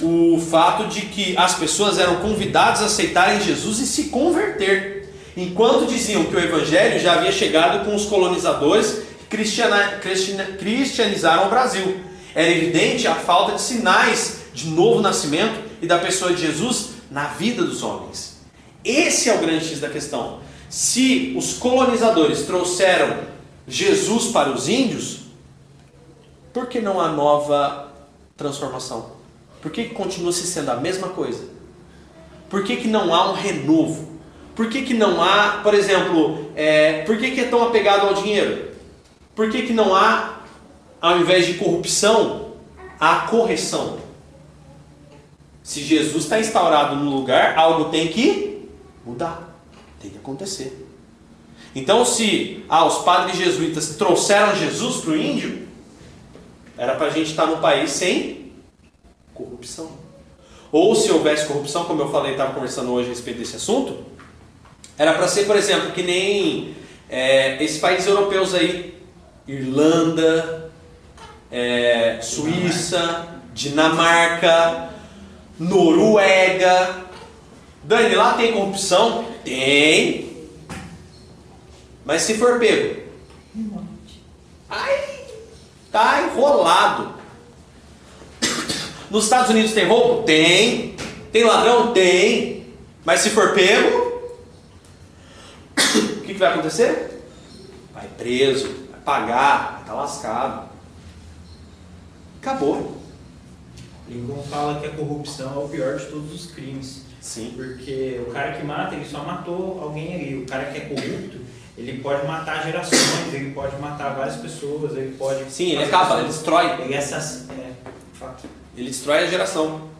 [SPEAKER 1] o fato de que as pessoas eram convidadas a aceitarem Jesus e se converter, enquanto diziam que o Evangelho já havia chegado com os colonizadores que cristianizaram o Brasil. Era evidente a falta de sinais de novo nascimento e da pessoa de Jesus na vida dos homens. Esse é o grande X da questão. Se os colonizadores trouxeram Jesus para os índios, por que não há nova transformação? Por que, que continua se sendo a mesma coisa? Por que, que não há um renovo? Por que, que não há, por exemplo, é, por que, que é tão apegado ao dinheiro? Por que, que não há, ao invés de corrupção, a correção? Se Jesus está instaurado no lugar, algo tem que mudar, tem que acontecer. Então, se ah, os padres jesuítas trouxeram Jesus para o índio, era para a gente estar num país sem corrupção. Ou se houvesse corrupção, como eu falei, estava conversando hoje a respeito desse assunto, era para ser, por exemplo, que nem é, esses países europeus aí, Irlanda, é, Suíça, Dinamarca, Noruega. Dani, lá tem corrupção? Tem. Mas se for pego, ai, tá enrolado. Nos Estados Unidos tem roubo? Tem. Tem ladrão? Tem. Mas se for pego, o que, que vai acontecer? Vai preso, vai pagar, vai estar lascado. Acabou.
[SPEAKER 2] Lincoln fala que a corrupção é o pior de todos os crimes.
[SPEAKER 1] Sim.
[SPEAKER 2] Porque o cara que mata, ele só matou alguém ali. O cara que é corrupto, ele pode matar gerações, ele pode matar várias pessoas, ele pode.
[SPEAKER 1] Sim, ele acaba, ele
[SPEAKER 2] pessoas-
[SPEAKER 1] destrói.
[SPEAKER 2] Ele é assass- é, fato.
[SPEAKER 1] Ele destrói a geração.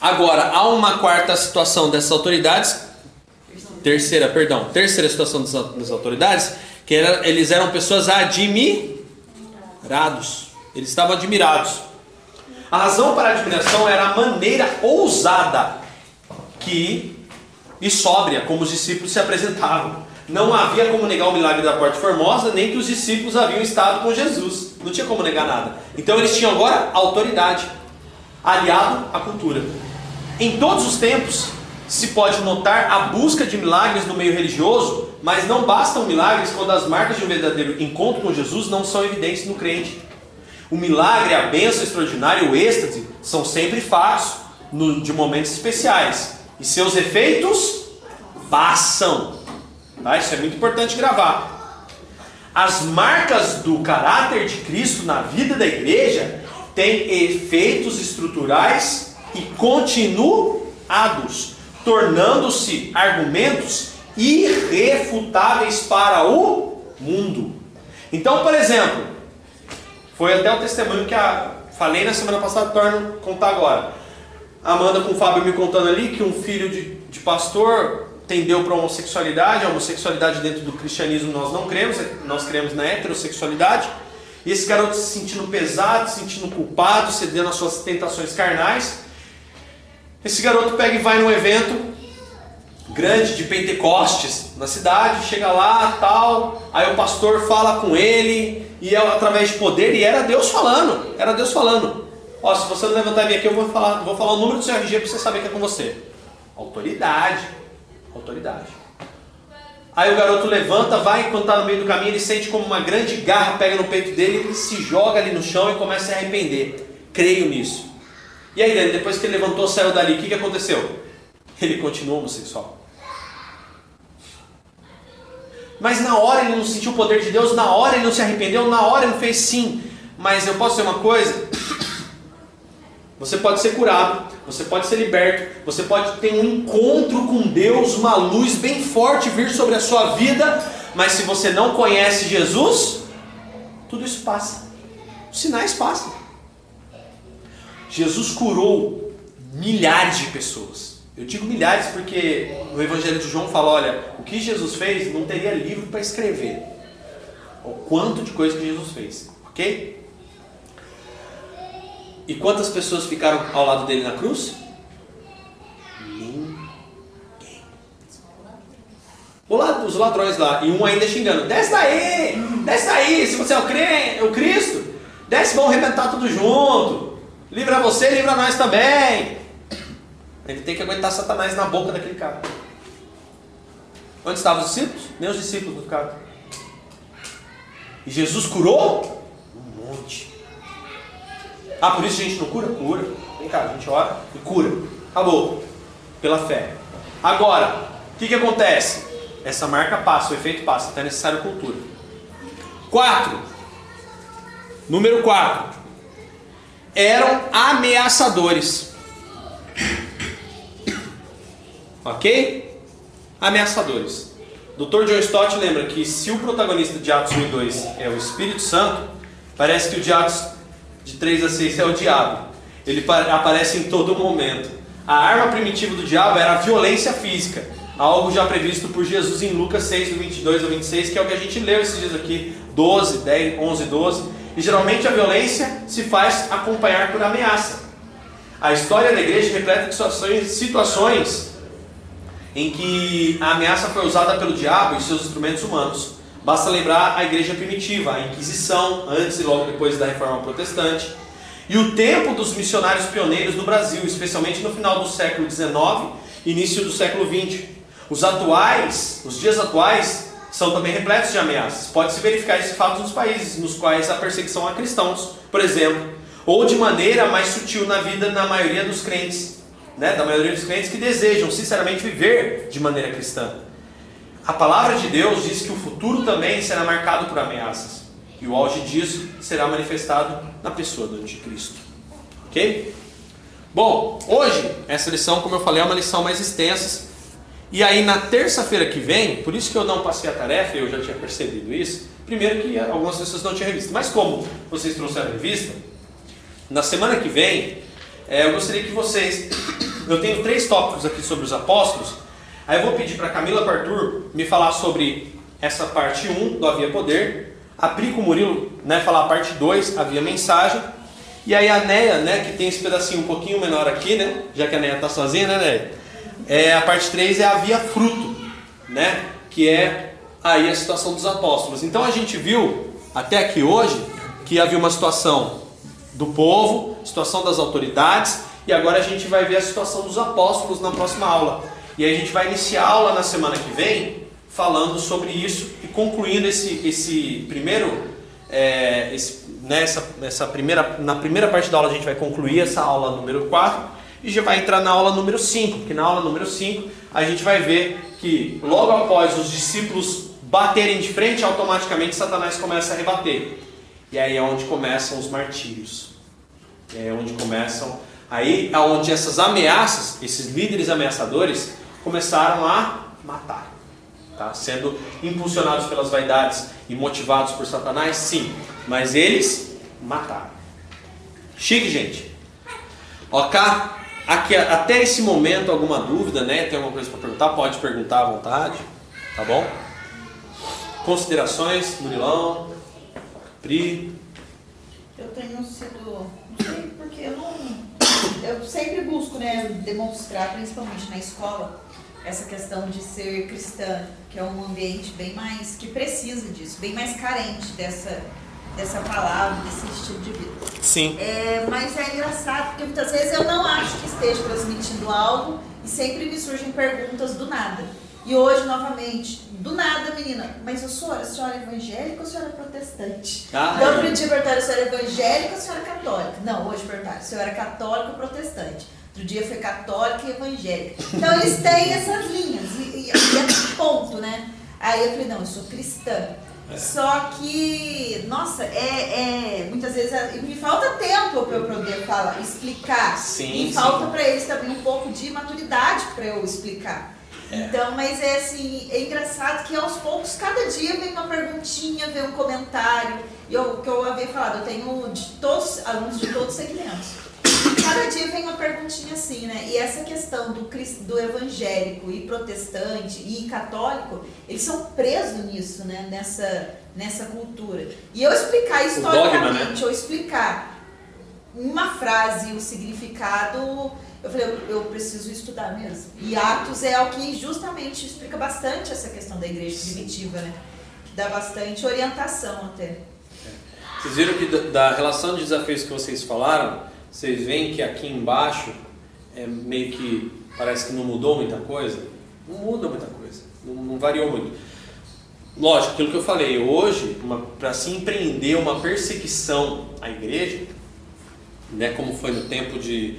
[SPEAKER 1] Agora, há uma quarta situação dessas autoridades, terceira, perdão, terceira situação das, autoridades, que era, eles eram pessoas admirados. Eles estavam admirados. A razão para a admiração era a maneira ousada que e sóbria como os discípulos se apresentavam. Não havia como negar o milagre da porta formosa, nem que os discípulos haviam estado com Jesus. Não tinha como negar nada. Então eles tinham agora autoridade, aliado à cultura. Em todos os tempos se pode notar a busca de milagres no meio religioso, mas não bastam milagres quando as marcas de um verdadeiro encontro com Jesus não são evidentes no crente. O milagre, a bênção extraordinária, o êxtase são sempre fatos de momentos especiais. E seus efeitos passam. Tá? Isso é muito importante gravar. As marcas do caráter de Cristo na vida da igreja têm efeitos estruturais e continuados, tornando-se argumentos irrefutáveis para o mundo. Então, por exemplo, foi até o testemunho que a, falei na semana passada, torno contar agora. Amanda com o Fábio me contando ali que um filho de, de pastor tendeu para a homossexualidade. A homossexualidade dentro do cristianismo nós não cremos, nós cremos na heterossexualidade. E esse garoto se sentindo pesado, se sentindo culpado, cedendo às suas tentações carnais. Esse garoto pega e vai num evento grande de Pentecostes na cidade, chega lá, tal, aí o pastor fala com ele, e é através de poder, e era Deus falando, era Deus falando. Ó, se você não levantar vir aqui, eu vou falar, vou falar o número do seu RG para você saber que é com você. Autoridade. Autoridade. Aí o garoto levanta, vai, enquanto está no meio do caminho, ele sente como uma grande garra pega no peito dele, ele se joga ali no chão e começa a arrepender. Creio nisso. E aí, Dani, depois que ele levantou, saiu dali, o que, que aconteceu? Ele continua homossexual. Mas na hora ele não sentiu o poder de Deus, na hora ele não se arrependeu, na hora ele não fez sim. Mas eu posso dizer uma coisa? Você pode ser curado, você pode ser liberto, você pode ter um encontro com Deus, uma luz bem forte vir sobre a sua vida, mas se você não conhece Jesus, tudo isso passa. Os sinais passam. Jesus curou milhares de pessoas. Eu digo milhares porque no Evangelho de João fala: olha, o que Jesus fez não teria livro para escrever. O quanto de coisa que Jesus fez, ok? E quantas pessoas ficaram ao lado dele na cruz? Ninguém. Lado- Os ladrões lá, e um ainda xingando: desce daí, desce daí, se você é o, crente, o Cristo, desce, vamos arrebentar tudo junto. Livra você, livra nós também. Ele tem que aguentar Satanás na boca daquele cara. Onde estavam os discípulos? Os discípulos do cara. E Jesus curou? Um monte. Ah, por isso a gente não cura? Cura. Vem cá, a gente ora e cura. Acabou. Pela fé. Agora, o que, que acontece? Essa marca passa, o efeito passa, então é necessário cultura. Quatro. Número 4. Eram ameaçadores. Ok? Ameaçadores. Dr. John Stott lembra que se o protagonista de Atos 1 e 2 é o Espírito Santo, parece que o de Atos de 3 a 6 é o diabo. Ele pa- aparece em todo momento. A arma primitiva do diabo era a violência física, algo já previsto por Jesus em Lucas 6, do 22 ao 26, que é o que a gente leu esses dias aqui, 12, 10, 11, 12. E geralmente a violência se faz acompanhar por ameaça. A história da igreja repleta de situações em que a ameaça foi usada pelo diabo e seus instrumentos humanos. Basta lembrar a igreja primitiva, a Inquisição, antes e logo depois da Reforma Protestante, e o tempo dos missionários pioneiros no Brasil, especialmente no final do século XIX início do século XX. Os atuais, os dias atuais, são também repletos de ameaças. Pode-se verificar esse fato nos países nos quais a perseguição a cristãos, por exemplo, ou de maneira mais sutil na vida na maioria dos crentes, né, da maioria dos crentes que desejam sinceramente viver de maneira cristã. A palavra de Deus diz que o futuro também será marcado por ameaças. E o auge disso será manifestado na pessoa do anticristo. Ok? Bom, hoje essa lição, como eu falei, é uma lição mais extensa. E aí na terça-feira que vem, por isso que eu não passei a tarefa, eu já tinha percebido isso. Primeiro que algumas pessoas não tinham revista, mas como vocês trouxeram a revista, na semana que vem, é, eu gostaria que vocês. Eu tenho três tópicos aqui sobre os apóstolos. Aí eu vou pedir para Camila Partur me falar sobre essa parte 1 do Havia Poder. A Pri com o Murilo né, falar a parte 2, Havia Mensagem. E aí a Neia, né, que tem esse pedacinho um pouquinho menor aqui, né? Já que a Neia está sozinha, né, Neia? É, a parte 3 é Havia Fruto, né? Que é aí a situação dos apóstolos. Então a gente viu até aqui hoje que havia uma situação do povo, situação das autoridades, e agora a gente vai ver a situação dos apóstolos na próxima aula. E aí a gente vai iniciar a aula na semana que vem falando sobre isso e concluindo esse, esse primeiro, é, esse, nessa, nessa primeira, na primeira parte da aula a gente vai concluir essa aula número 4 e já vai entrar na aula número 5, que na aula número 5 a gente vai ver que logo após os discípulos baterem de frente, automaticamente Satanás começa a rebater. E aí é onde começam os martírios. É onde começam. Aí é onde essas ameaças, esses líderes ameaçadores, começaram a matar. Tá? Sendo impulsionados pelas vaidades e motivados por Satanás, sim. Mas eles mataram. Chique, gente. Ok? Aqui, até esse momento, alguma dúvida, né? Tem alguma coisa para perguntar? Pode perguntar à vontade. Tá bom? Considerações, Murilão, Pri.
[SPEAKER 4] Eu tenho sido. Não sei porque eu não. Eu sempre busco, né, demonstrar, principalmente na escola, essa questão de ser cristã, que é um ambiente bem mais. que precisa disso, bem mais carente dessa, dessa palavra, desse estilo de vida.
[SPEAKER 1] Sim.
[SPEAKER 4] É, mas é engraçado, porque muitas vezes eu não acho que esteja transmitindo algo e sempre me surgem perguntas do nada. E hoje, novamente, do nada, menina, mas a senhora, a senhora é evangélica ou a senhora é protestante?
[SPEAKER 1] Ah, é.
[SPEAKER 4] outro dia perguntaram, a senhora é evangélica ou a senhora é católica? Não, hoje perguntaram, a senhora é católica ou protestante? Outro dia foi católica e evangélica. Então eles têm essas linhas, e, e, é ponto, né? Aí eu falei, não, eu sou cristã.
[SPEAKER 1] É.
[SPEAKER 4] Só que, nossa, é, é muitas vezes é- me falta tempo para eu poder falar, explicar.
[SPEAKER 1] Sim,
[SPEAKER 4] e falta para eles também um pouco de maturidade para eu explicar.
[SPEAKER 1] É.
[SPEAKER 4] Então, mas é assim, é engraçado que aos poucos, cada dia vem uma perguntinha, vem um comentário. E o que eu havia falado, eu tenho de todos, alunos de todos os segmentos. Cada dia vem uma perguntinha assim, né? E essa questão do, do evangélico e protestante e católico, eles são presos nisso, né? Nessa, nessa cultura. E eu explicar
[SPEAKER 1] dogma, né?
[SPEAKER 4] historicamente, ou explicar uma frase, o significado, eu falei, eu, eu preciso estudar mesmo. E Atos é o que justamente explica bastante essa questão da igreja primitiva, né? Que dá bastante orientação até.
[SPEAKER 1] Vocês viram que da, da relação de desafios que vocês falaram, vocês veem que aqui embaixo é meio que parece que não mudou muita coisa? Não muda muita coisa, não, não variou muito. Lógico, aquilo que eu falei, hoje, para se empreender uma perseguição à igreja, né, como foi no tempo de,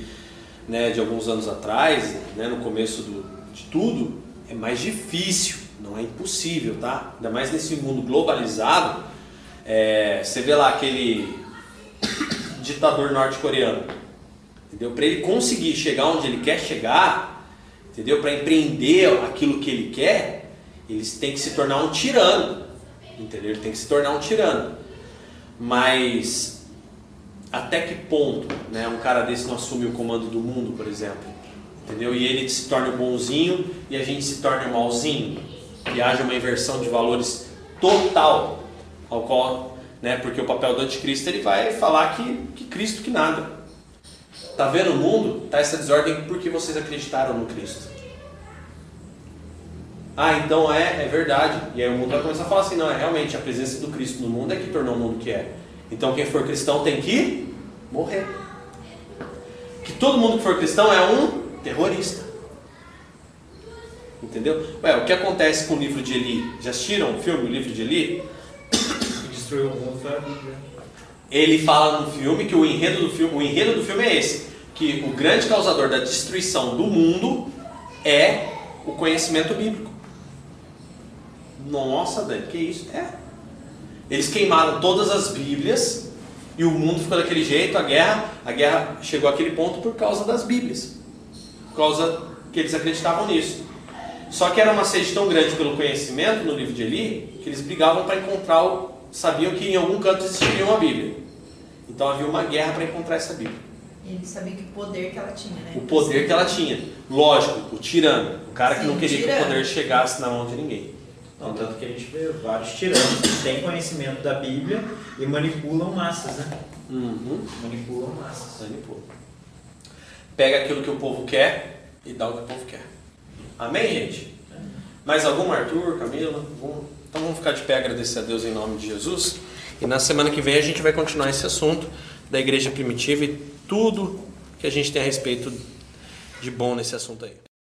[SPEAKER 1] né, de alguns anos atrás, né, no começo do, de tudo, é mais difícil, não é impossível, tá? Ainda mais nesse mundo globalizado, é, você vê lá aquele ditador norte-coreano, entendeu? Para ele conseguir chegar onde ele quer chegar, entendeu? Para empreender aquilo que ele quer, ele tem que se tornar um tirano, entendeu? Ele tem que se tornar um tirano. Mas até que ponto, né, um cara desse não assume o comando do mundo, por exemplo, entendeu? E ele se torna bonzinho e a gente se torna malzinho, e haja uma inversão de valores total ao qual, né, porque o papel do anticristo ele vai falar que, que Cristo que nada. Tá vendo o mundo? Tá essa desordem porque vocês acreditaram no Cristo. Ah, então é, é verdade. E aí o mundo vai começar a falar assim, não, é realmente a presença do Cristo no mundo é que tornou o mundo que é. Então quem for cristão tem que morrer. Que todo mundo que for cristão é um terrorista. Entendeu? Ué, o que acontece com o livro de Eli? Já assistiram o filme, o livro de Eli? Ele fala no filme que o enredo do filme, o enredo do filme é esse, que o grande causador da destruição do mundo é o conhecimento bíblico. Nossa, Dani, que isso? É. Eles queimaram todas as Bíblias e o mundo ficou daquele jeito, a guerra, a guerra chegou àquele ponto por causa das Bíblias. Por causa que eles acreditavam nisso. Só que era uma sede tão grande pelo conhecimento no livro de Eli que eles brigavam para encontrar, o, sabiam que em algum canto existiria uma Bíblia. Então havia uma guerra para encontrar essa Bíblia.
[SPEAKER 4] E ele sabia que o poder que ela tinha, né?
[SPEAKER 1] O poder que ela tinha. Lógico, o tirano, o cara que
[SPEAKER 4] Sim,
[SPEAKER 1] não queria que o
[SPEAKER 4] tirano.
[SPEAKER 1] poder chegasse na mão de ninguém.
[SPEAKER 2] Não, tanto que a gente vê vários tiranos que têm conhecimento da Bíblia e manipulam massas, né?
[SPEAKER 1] Uhum.
[SPEAKER 2] Manipulam massas.
[SPEAKER 1] Manipula. Pega aquilo que o povo quer e dá o que o povo quer. Amém, gente? Mais algum, Arthur, Camila? Então vamos ficar de pé agradecer a Deus em nome de Jesus. E na semana que vem a gente vai continuar esse assunto da igreja primitiva e tudo que a gente tem a respeito de bom nesse assunto aí.